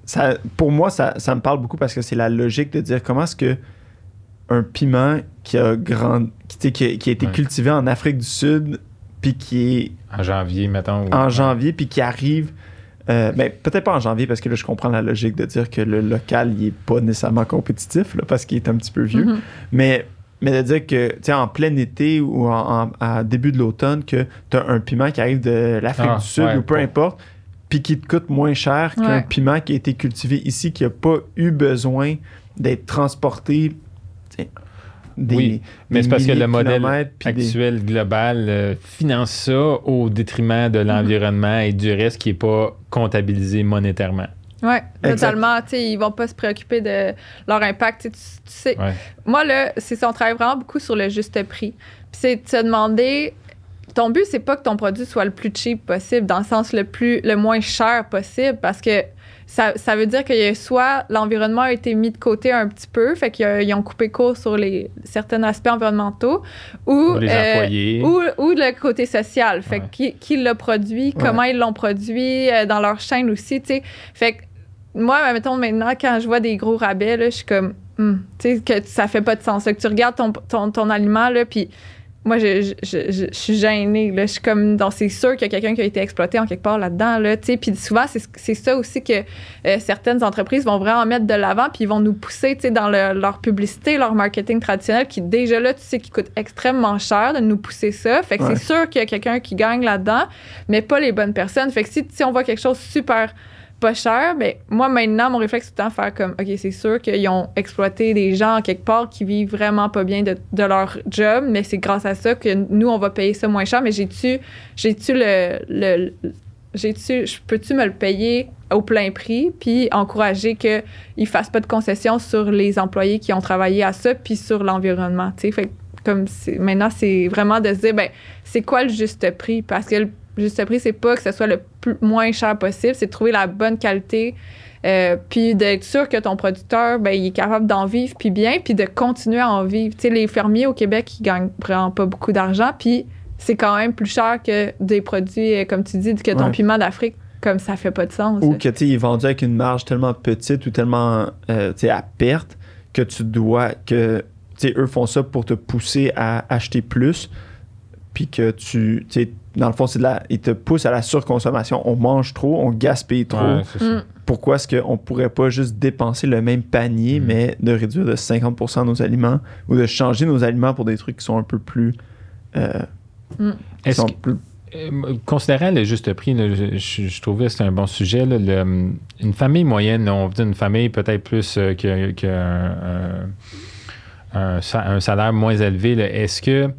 Ça, pour moi, ça, ça me parle beaucoup parce que c'est la logique de dire comment est-ce que un piment qui a, grand, qui, tu sais, qui a, qui a été Ouais. cultivé en Afrique du Sud, puis qui est En janvier, mettons. ou- en janvier, puis qui arrive. euh, ben, peut-être pas en janvier, parce que là, je comprends la logique de dire que le local, il est pas nécessairement compétitif, là, parce qu'il est un petit peu vieux. Mhm. Mais, mais de dire que, tu sais, en plein été ou en, en- à début de l'automne, que tu as un piment qui arrive de l'Afrique Ah, du Sud ouais, ou peu bon. importe, puis qui te coûte moins cher qu'un piment qui a été cultivé ici, qui n'a pas eu besoin d'être transporté. Des, Oui, Mais c'est parce que le modèle des- actuel global euh, finance ça au détriment de l'environnement et du reste qui n'est pas comptabilisé monétairement. Oui, totalement. Tu sais, ils vont pas se préoccuper de leur impact. Tu sais, tu- tu sais, Ouais. moi, là, c'est ça, on travaille vraiment beaucoup sur le juste prix. Puis c'est de se demander. Ton but, c'est pas que ton produit soit le plus cheap possible, dans le sens le plus le moins cher possible, parce que ça, ça veut dire que y a soit l'environnement a été mis de côté un petit peu, fait qu'ils ont coupé court sur les certains aspects environnementaux, ou les euh, ou, ou le côté social. Fait Ouais. qui, qui l'a produit, comment ils l'ont produit, euh, dans leur chaîne aussi, tu sais. Fait que moi, mettons, maintenant, quand je vois des gros rabais, là, je suis comme, Hmm, tu sais, que ça fait pas de sens. Là, que tu regardes ton, ton, ton aliment, là, puis moi, je, je, je, je suis gênée. Là. Je suis comme, dans c'est sûr qu'il y a quelqu'un qui a été exploité en quelque part là-dedans. Là, puis souvent, c'est, ça aussi que euh, certaines entreprises vont vraiment mettre de l'avant, puis ils vont nous pousser dans le- leur publicité, leur marketing traditionnel, qui déjà là, tu sais, qui coûte extrêmement cher de nous pousser ça. Fait que Ouais. c'est sûr qu'il y a quelqu'un qui gagne là-dedans, mais pas les bonnes personnes. Fait que si, si on voit quelque chose super pas cher, mais moi maintenant, mon réflexe c'est tout le temps faire comme, OK, c'est sûr qu'ils ont exploité des gens en quelque part qui vivent vraiment pas bien de, de leur job, mais c'est grâce à ça que nous, on va payer ça moins cher, mais j'ai-tu, j'ai-tu le, le, j'ai-tu, peux-tu me le payer au plein prix, puis encourager qu'ils ne fassent pas de concessions sur les employés qui ont travaillé à ça, puis sur l'environnement. Fait que comme maintenant, c'est vraiment de se dire, ben, c'est quoi le juste prix? Parce que le juste prix, c'est pas que ce soit le plus, moins cher possible, c'est de trouver la bonne qualité, euh, puis d'être sûr que ton producteur, ben, il est capable d'en vivre, puis bien, puis de continuer à en vivre. Tu sais, les fermiers au Québec, ils gagnent vraiment pas beaucoup d'argent, puis c'est quand même plus cher que des produits, euh, comme tu dis, que ton Ouais. piment d'Afrique, comme ça fait pas de sens. Ou que tu est vendu avec une marge tellement petite ou tellement euh, à perte que tu dois que eux font ça pour te pousser à acheter plus puis que tu dans le fond c'est de la ils te poussent à la surconsommation on mange trop on gaspille trop Ouais, c'est ça. Mm. pourquoi est-ce qu'on pourrait pas juste dépenser le même panier Mm. mais de réduire de 50% nos aliments ou de changer nos aliments pour des trucs qui sont un peu plus euh, qui sont plus- Euh, considérant le juste prix, là, je, je- je trouvais que c'était un bon sujet. là, le- une famille moyenne, on veut dire une famille peut-être plus euh, que, que un, un- un sa- un salaire moins élevé. là, Est-ce que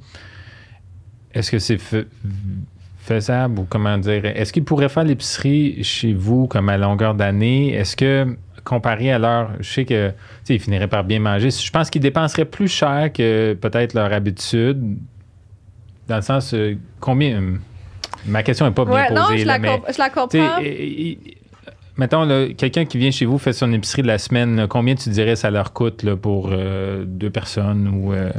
est-ce que c'est fa- faisable ou comment dire? Est-ce qu'ils pourraient faire l'épicerie chez vous comme à longueur d'année? Est-ce que comparé à leur, je sais que ils finiraient par bien manger. Je pense qu'ils dépenseraient plus cher que peut-être leur habitude. Dans le sens, euh, combien. Ma question n'est pas bien Ouais, posée. non, je là, la, mais, je la comprends. Mettons, quelqu'un qui vient chez vous fait son épicerie de la semaine, là, combien tu dirais ça leur coûte là, pour euh, deux personnes ou. euh,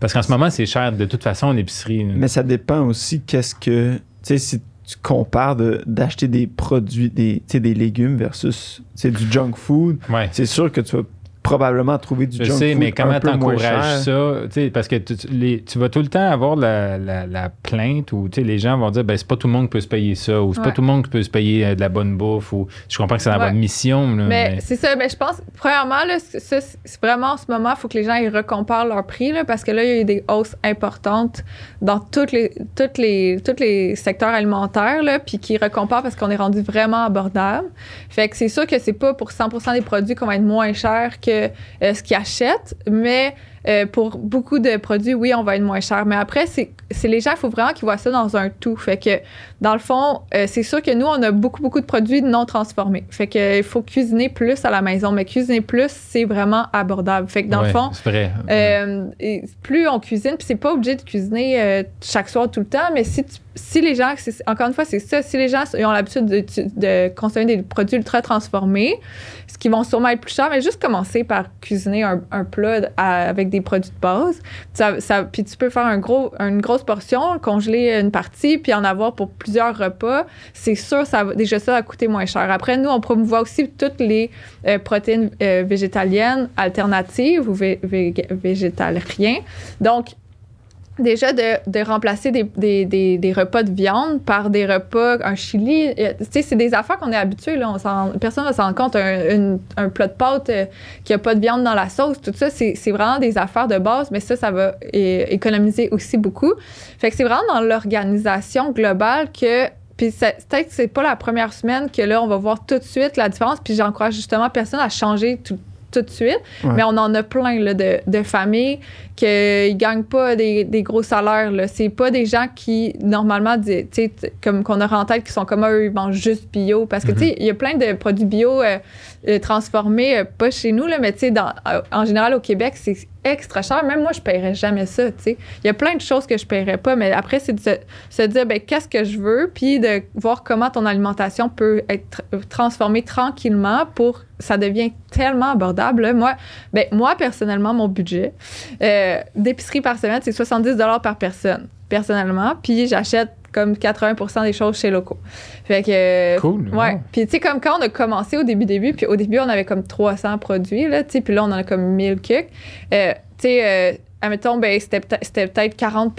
parce qu'en ce moment, c'est cher de toute façon, l'épicerie. Mais ça dépend aussi qu'est-ce que. Tu sais, si tu compares de- d'acheter des produits, des, des légumes versus du junk food, Ouais. c'est sûr que tu vas probablement trouver du Je junk sais, food mais comment un peu moins t'encourages cher. ça? Tu sais, parce que tu, les- tu vas tout le temps avoir la, la- la plainte où tu sais, les gens vont dire ben, c'est pas tout le monde qui peut se payer ça ou c'est pas Ouais. tout le monde qui peut se payer euh, de la bonne bouffe ou je comprends que c'est dans Ouais. votre mission. là, Mais mais- c'est ça, mais je pense, premièrement, là, ça, c'est vraiment en ce moment, il faut que les gens ils recomparent leur prix, là, parce que là, il y a eu des hausses importantes dans toutes les, toutes les, tous les secteurs alimentaires, là, puis qui recomparent parce qu'on est rendu vraiment abordable. Fait que c'est sûr que c'est pas pour 100 des produits qu'on va être moins cher que euh, ce qu'ils achètent, mais euh, pour beaucoup de produits, oui, on va être moins cher. Mais après, c'est les gens, il faut vraiment qu'ils voient ça dans un tout. Fait que, dans le fond, euh, c'est sûr que nous, on a beaucoup, beaucoup de produits non transformés. Fait que, il faut cuisiner plus à la maison. Mais cuisiner plus, c'est vraiment abordable. Fait que, dans Ouais, le fond, c'est vrai. euh, et plus on cuisine, puis c'est pas obligé de cuisiner chaque soir tout le temps, mais si, tu- si les gens, encore une fois, c'est ça, si les gens ont l'habitude de, consommer des produits ultra transformés, ce qui vont sûrement être plus cher, mais juste commencer par cuisiner un, un plat avec des produits de base. Puis tu peux faire une grosse portion, congeler une partie, puis en avoir pour plusieurs repas. C'est sûr, ça déjà ça va coûter moins cher. Après, nous, on promouvoit aussi toutes les euh, protéines euh, végétaliennes alternatives ou vé- vé- végétariens. Donc, déjà de, de remplacer des, des, des, des repas de viande par des repas, un chili, euh, tu sais, c'est des affaires qu'on est habitué, là, personne ne s'en rendre compte, un, un plat de pâtes euh, qui a pas de viande dans la sauce, tout ça, c'est vraiment des affaires de base, mais ça, ça va économiser aussi beaucoup. Fait que c'est vraiment dans l'organisation globale que puis peut-être que c'est pas la première semaine que là, on va voir tout de suite la différence. Puis j'encourage justement personne à changer tout, tout de suite. Ouais. Mais on en a plein là, de, de familles qui ne gagnent pas des, des gros salaires. Là. C'est pas des gens qui, normalement, comme qu'on aura en tête, qui sont comme eux, ils mangent juste bio. Parce que, tu sais, il y a plein de produits bio euh, euh, transformés, euh, pas chez nous, là, mais tu sais, en général, au Québec, c'est extra cher. Même moi, je paierais jamais ça. Il y a plein de choses que je paierais pas, mais après, c'est de se, dire, ben, qu'est-ce que je veux, puis de voir comment ton alimentation peut être tr- transformée tranquillement pour ça devient tellement abordable. Moi, ben, moi, personnellement, mon budget euh, d'épicerie par semaine, c'est 70 par personne, personnellement. Puis j'achète comme 80 des choses chez Locaux. Fait que. euh, Cool. Ouais. wow. Puis, tu sais, comme quand on a commencé au début, début, puis au début, on avait comme 300 produits, là, tu sais, puis là, on en a comme 1000 cucs. Euh, tu sais, euh, admettons, ben, c'était peut- c'était peut-être 40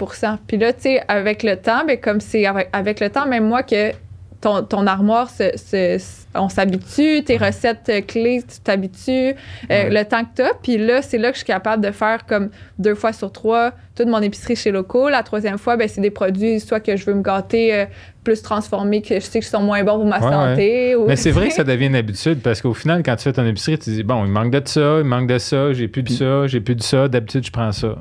Puis là, tu sais, avec le temps, ben, comme c'est avec, avec le temps, même moi, que ton, ton armoire, se, se- on s'habitue, tes recettes clés, tu t'habitues, euh, le temps que tu as. Puis là, c'est là que je suis capable de faire comme deux fois sur trois toute mon épicerie chez Loco. La troisième fois, ben, c'est des produits, soit que je veux me gâter euh, plus transformés, que je sais que sont moins bons pour ma Ouais, santé. ou- Mais c'est vrai que ça devient une habitude parce qu'au final, quand tu fais ton épicerie, tu dis bon, il manque de ça, il manque de ça, j'ai plus de ça, j'ai plus de ça, d'habitude, je prends ça.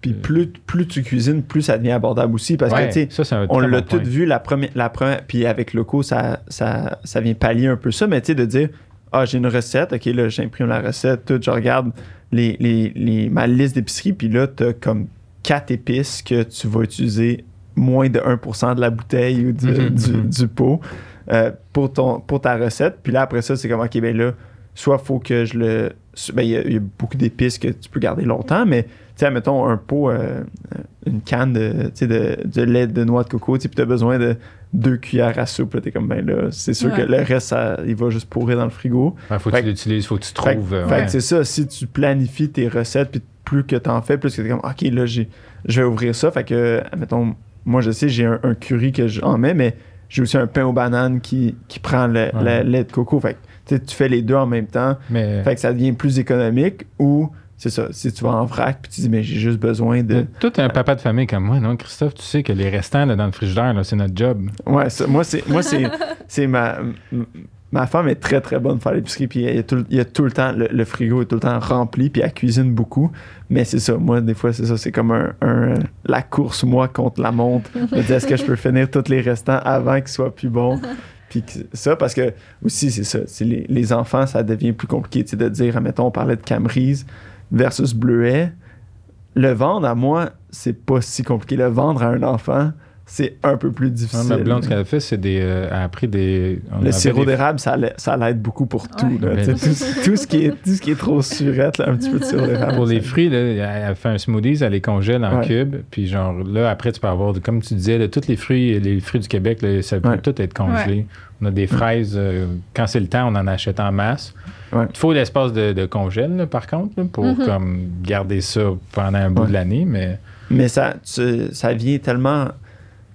Puis plus, plus tu cuisines, plus ça devient abordable aussi. Parce Ouais, que, tu sais, on l'a bon tout vu la première, la première. Puis avec Loco, ça, ça, ça vient pallier un peu ça. Mais tu sais, de dire Ah, j'ai une recette, ok, là, j'imprime la recette, tout, je regarde les, les, les- ma liste d'épicerie, puis là, tu as comme quatre épices que tu vas utiliser moins de 1% de la bouteille ou du, Mhm, du, du pot euh, pour, ton, pour ta recette. Puis là, après ça, c'est comme, ok, ben là, soit faut que je le. Ben, il y, a- il y a beaucoup d'épices que tu peux garder longtemps, mais sais, mettons un pot, euh, une canne de, tu sais, de, de lait de noix de coco, tu sais, puis t'as besoin de deux cuillères à soupe, là, t'es comme, ben là, c'est sûr Ouais. que le reste, ça, il va juste pourrir dans le frigo. Il faut que tu l'utilises, il faut que tu Fait, trouves. euh, fait ouais. c'est ça, si tu planifies tes recettes, puis plus que t'en fais, plus que t'es comme, ok, là, j'ai, je vais ouvrir ça. Fait que, mettons, moi, je sais, j'ai un, un curry que j'en mets, mais j'ai aussi un pain aux bananes qui, qui prend le, Ouais. le lait de coco. Fait que, tu tu fais les deux en même temps. Mais Fait que ça devient plus économique ou, c'est ça, si tu vas en vrac, puis tu dis, mais j'ai juste besoin de. t'es un papa de famille comme moi, non, Christophe? Tu sais que les restants là, dans le frigidaire, là, c'est notre job. Ouais, ça- moi, c'est, moi, c'est, c'est ma, ma femme est très, très bonne pour faire l'épicerie. Puis il y a tout, il y a tout le temps, le, le frigo est tout le temps rempli. Puis elle cuisine beaucoup. Mais c'est ça, moi, des fois, c'est ça. C'est comme un, un- la course, moi, contre la montre. Je me dis, est-ce que je peux finir tous les restants avant qu'ils soient plus bons? Puis ça, parce que aussi, c'est ça. c'est les, les enfants, ça devient plus compliqué tu sais, de dire, admettons, on parlait de Camerise versus Bleuet. Le vendre à moi, c'est pas si compliqué. Le vendre à un enfant, c'est un peu plus Ouais, difficile. ma blonde, ce qu'elle a fait, c'est des. euh, elle a pris des. on Le sirop d'érable, ça, l'a- ça l'aide beaucoup pour tout. Ouais. là, tout, tout ce qui est, tout ce qui est trop surette, là, un petit peu de sirop d'érable. Pour les fruits, là, elle fait un smoothie, elle les congèle en Ouais. cubes. Puis genre là, après, tu peux avoir, comme tu disais, là, tous les fruits, les fruits du Québec, là, ça peut Ouais. tout être congelé. On a des fraises, euh, quand c'est le temps, on en achète en masse. Ouais. Il faut l'espace de, de congèle, là, par contre, là, pour Mhm. comme garder ça pendant un bout Ouais. de l'année. Mais Mais ça, tu- ça vient tellement.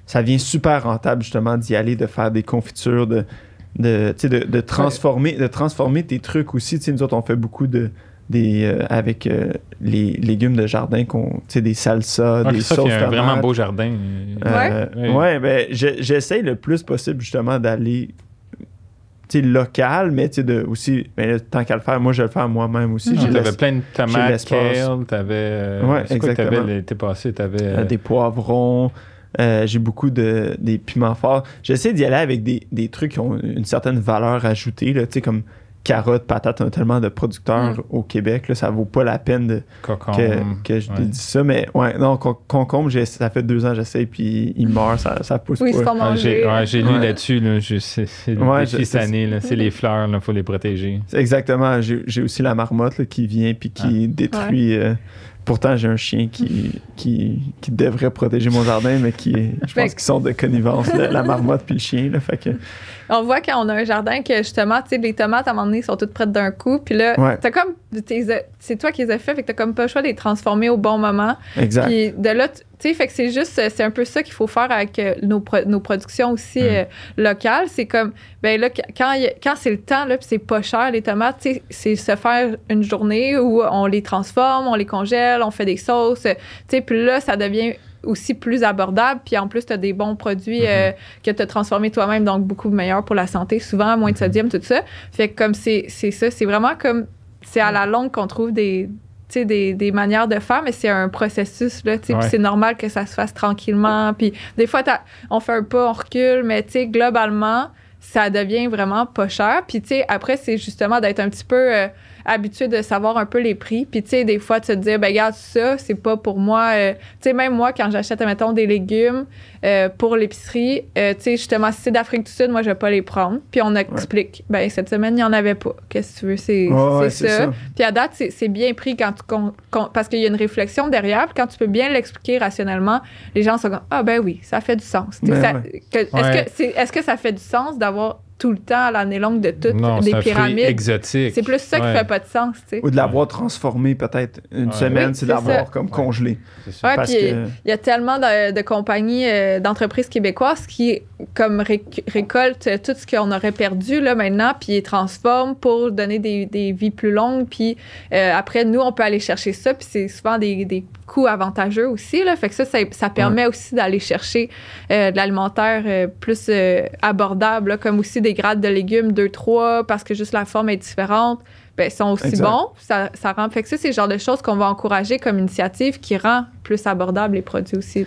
Ça vient super rentable, justement, d'y aller, de faire des confitures, de, de, tu sais, de, de transformer, de transformer tes trucs aussi. Tu sais, nous autres, on fait beaucoup de. Des, euh, avec euh, les légumes de jardin, qu'on, tu sais, des salsas, Ah, des Christophe, sauces a un vraiment beau jardin. Euh, Ouais. ouais, ben, je- j'essaye le plus possible justement d'aller tu sais, local, mais tu sais, de aussi, ben, là, tant qu'à le faire, moi je vais le faire moi-même aussi. J'ai T'avais laissé- plein de tomates, kale, t'avais. euh, Ouais, c'est exactement. t'avais l'été passé? T'avais. euh, euh, des poivrons, euh, j'ai beaucoup de des piments forts. J'essaie d'y aller avec des, des trucs qui ont une certaine valeur ajoutée, là, tu sais, comme carottes, patates, on a tellement de producteurs Mm. au Québec, là, ça vaut pas la peine de, que, que je te ouais. dise ça, mais ouais, non, con- concombre, j'ai- ça fait deux ans que j'essaie, puis il meurt, ça, ça pousse Oui, pas. c'est pas Ah, j'ai ouais, lu Ouais. là-dessus, là, c'est c'est le défi cette c'est- année, là, c'est les fleurs, il faut les protéger. Exactement. J'ai j'ai aussi la marmotte là, qui vient puis qui détruit. euh, pourtant, j'ai un chien qui, qui, qui devrait protéger mon jardin, mais qui je pense qu'ils sont de connivence, la, la marmotte puis le chien. Là, fait que, On voit quand on a un jardin que justement, tu sais, les tomates à un moment donné sont toutes prêtes d'un coup. Puis là, Ouais. t'as comme. t'es- C'est toi qui les as fait, fait que t'as comme pas le choix de les transformer au bon moment. exact. Puis de là, tu tu sais, fait que c'est juste, euh, c'est un peu ça qu'il faut faire avec euh, nos, pro- nos productions aussi Mm. euh, locales. C'est comme, ben là, qu- quand, il quand c'est le temps, là, puis c'est pas cher, les tomates, tu sais, c'est se faire une journée où on les transforme, on les congèle, on fait des sauces, tu sais, puis là, ça devient aussi plus abordable. Puis en plus, tu as des bons produits euh, que tu as transformés toi-même, donc beaucoup meilleurs pour la santé, souvent, moins de sodium, tout ça. Fait que comme c'est ça, c'est vraiment comme, c'est à la longue qu'on trouve des des, des manières de faire, mais c'est un processus, là, tu sais, puis Ouais. c'est normal que ça se fasse tranquillement, puis des fois, t'as- on fait un pas, on recule, mais, tu sais, globalement, ça devient vraiment pas cher, puis, tu sais, après, c'est justement d'être un petit peu euh, habitué de savoir un peu les prix, puis, tu sais, des fois, de se dire, ben, regarde, ça, c'est pas pour moi, euh, tu sais, même moi, quand j'achète, mettons, des légumes euh, pour l'épicerie, euh, tu sais, justement, si c'est d'Afrique du Sud, moi, je vais pas les prendre, puis on explique, ben, cette semaine, il y en avait pas, qu'est-ce que tu veux, c'est Ouais, ouais, c'est ça. Puis à date, c'est c'est bien pris quand tu con- con- parce qu'il y a une réflexion derrière. Puis quand tu peux bien l'expliquer rationnellement, les gens sont comme ah ben oui, ça fait du sens. Tu Ben ça- ouais. que- Est-ce Ouais. que c'est est-ce que ça fait du sens d'avoir tout le temps, à l'année longue, de toutes Non, fruit pyramides. exotique. C'est plus ça Ouais. qui fait pas de sens, tu sais. Ou de l'avoir transformé peut-être une Ouais. semaine, Oui, c'est d'avoir ça. comme Ouais. congelé. Puis que il y a tellement de, de compagnies, euh, d'entreprises québécoises qui comme réc- récoltent tout ce qu'on aurait perdu là maintenant, puis ils transforment pour donner des, des vies plus longues. Puis euh, après, nous, on peut aller chercher ça, puis c'est souvent des, des avantageux aussi. Là, fait que ça, ça, ça permet aussi d'aller chercher euh, de l'alimentaire euh, plus euh, abordable, là, comme aussi des grades de légumes 2-3, parce que juste la forme est différente. Ben, sont aussi Exact. bons. Ça, ça rend. Fait que ça, c'est le genre de choses qu'on va encourager comme initiative qui rend plus abordable les produits aussi.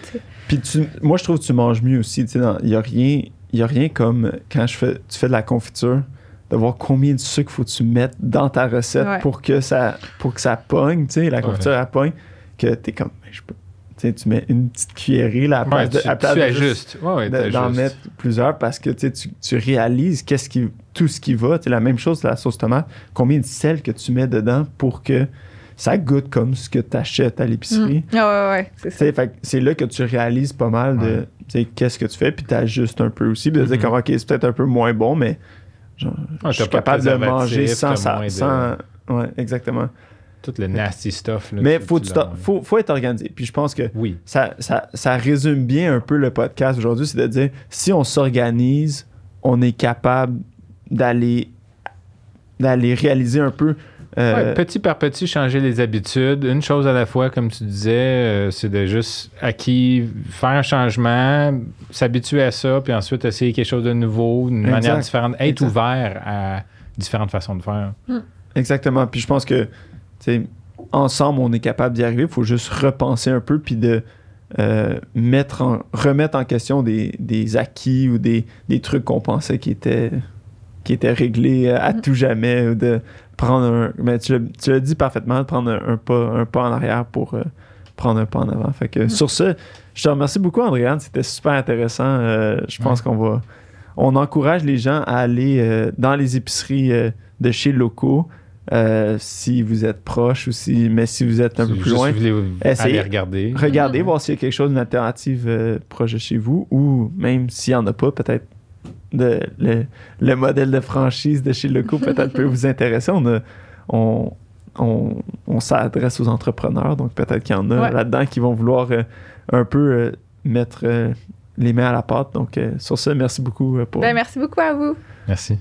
Puis tu, moi, je trouve que tu manges mieux aussi. tu sais, dans- Il n'y a, rien- il y a rien comme quand je fais, tu fais de la confiture, de voir combien de sucre faut que tu mettes dans ta recette Ouais. pour, que ça, pour que ça pogne. tu sais, La confiture, Ouais. elle pogne. Que tu es comme, Ben, je peux. tu mets une petite cuillerée là, à la Ouais, place de- tu, à place tu de juste. Ouais, de- d'en mettre plusieurs parce que tu, tu, réalises qu'est-ce qui, tout ce qui va. La même chose de la sauce tomate. Combien de sel que tu mets dedans pour que ça goûte comme ce que tu achètes à l'épicerie. Ah ouais, ouais, c'est ça. fait c'est là que tu réalises pas mal de Ouais. tu sais, qu'est-ce que tu fais, puis tu ajustes un peu aussi. Puis de dire Mhm. comme, OK, c'est peut-être un peu moins bon, mais genre, Ah, je suis capable de manger sans ça. moins de- Sans... Ouais, exactement. Tout le nasty stuff. là, mais faut, faut, faut être organisé. Puis je pense que Oui. ça, ça, ça résume bien un peu le podcast aujourd'hui, c'est de dire si on s'organise, on est capable d'aller d'aller réaliser un peu. euh, Ouais, petit par petit, changer les habitudes. Une chose à la fois, comme tu disais, euh, c'est de juste acquis faire un changement, s'habituer à ça, puis ensuite essayer quelque chose de nouveau, d'une Exact. manière différente, être Exact. ouvert à différentes façons de faire. Exactement. Puis je pense que, ensemble, on est capable d'y arriver. Il faut juste repenser un peu, puis de euh, mettre en, remettre en question des, des acquis ou des, des trucs qu'on pensait qui étaient, qui étaient réglés à Mhm. tout jamais, ou de prendre un. Mais tu l'as- tu l'as dit parfaitement, de prendre un, un pas, un pas en arrière pour euh, prendre un pas en avant. Fait que Mhm. sur ce, je te remercie beaucoup, Andréane. C'était super intéressant. Euh, je pense Ouais. qu'on va. On encourage les gens à aller euh, dans les épiceries euh, de chez locaux. Euh, si vous êtes proche ou si, mais si vous êtes un Si peu plus loin, vous voulez essayez- aller regarder. regardez voir s'il y a quelque chose, une alternative euh, proche de chez vous, ou même s'il n'y en a pas, peut-être de- le, le modèle de franchise de chez Loco peut-être peut vous intéresser. On, a- on, on, on s'adresse aux entrepreneurs, donc peut-être qu'il y en a Ouais. là-dedans qui vont vouloir euh, un peu euh, mettre euh, les mains à la pâte. Donc, euh, sur ce, merci beaucoup euh, pour. Ben, merci beaucoup à vous. Merci.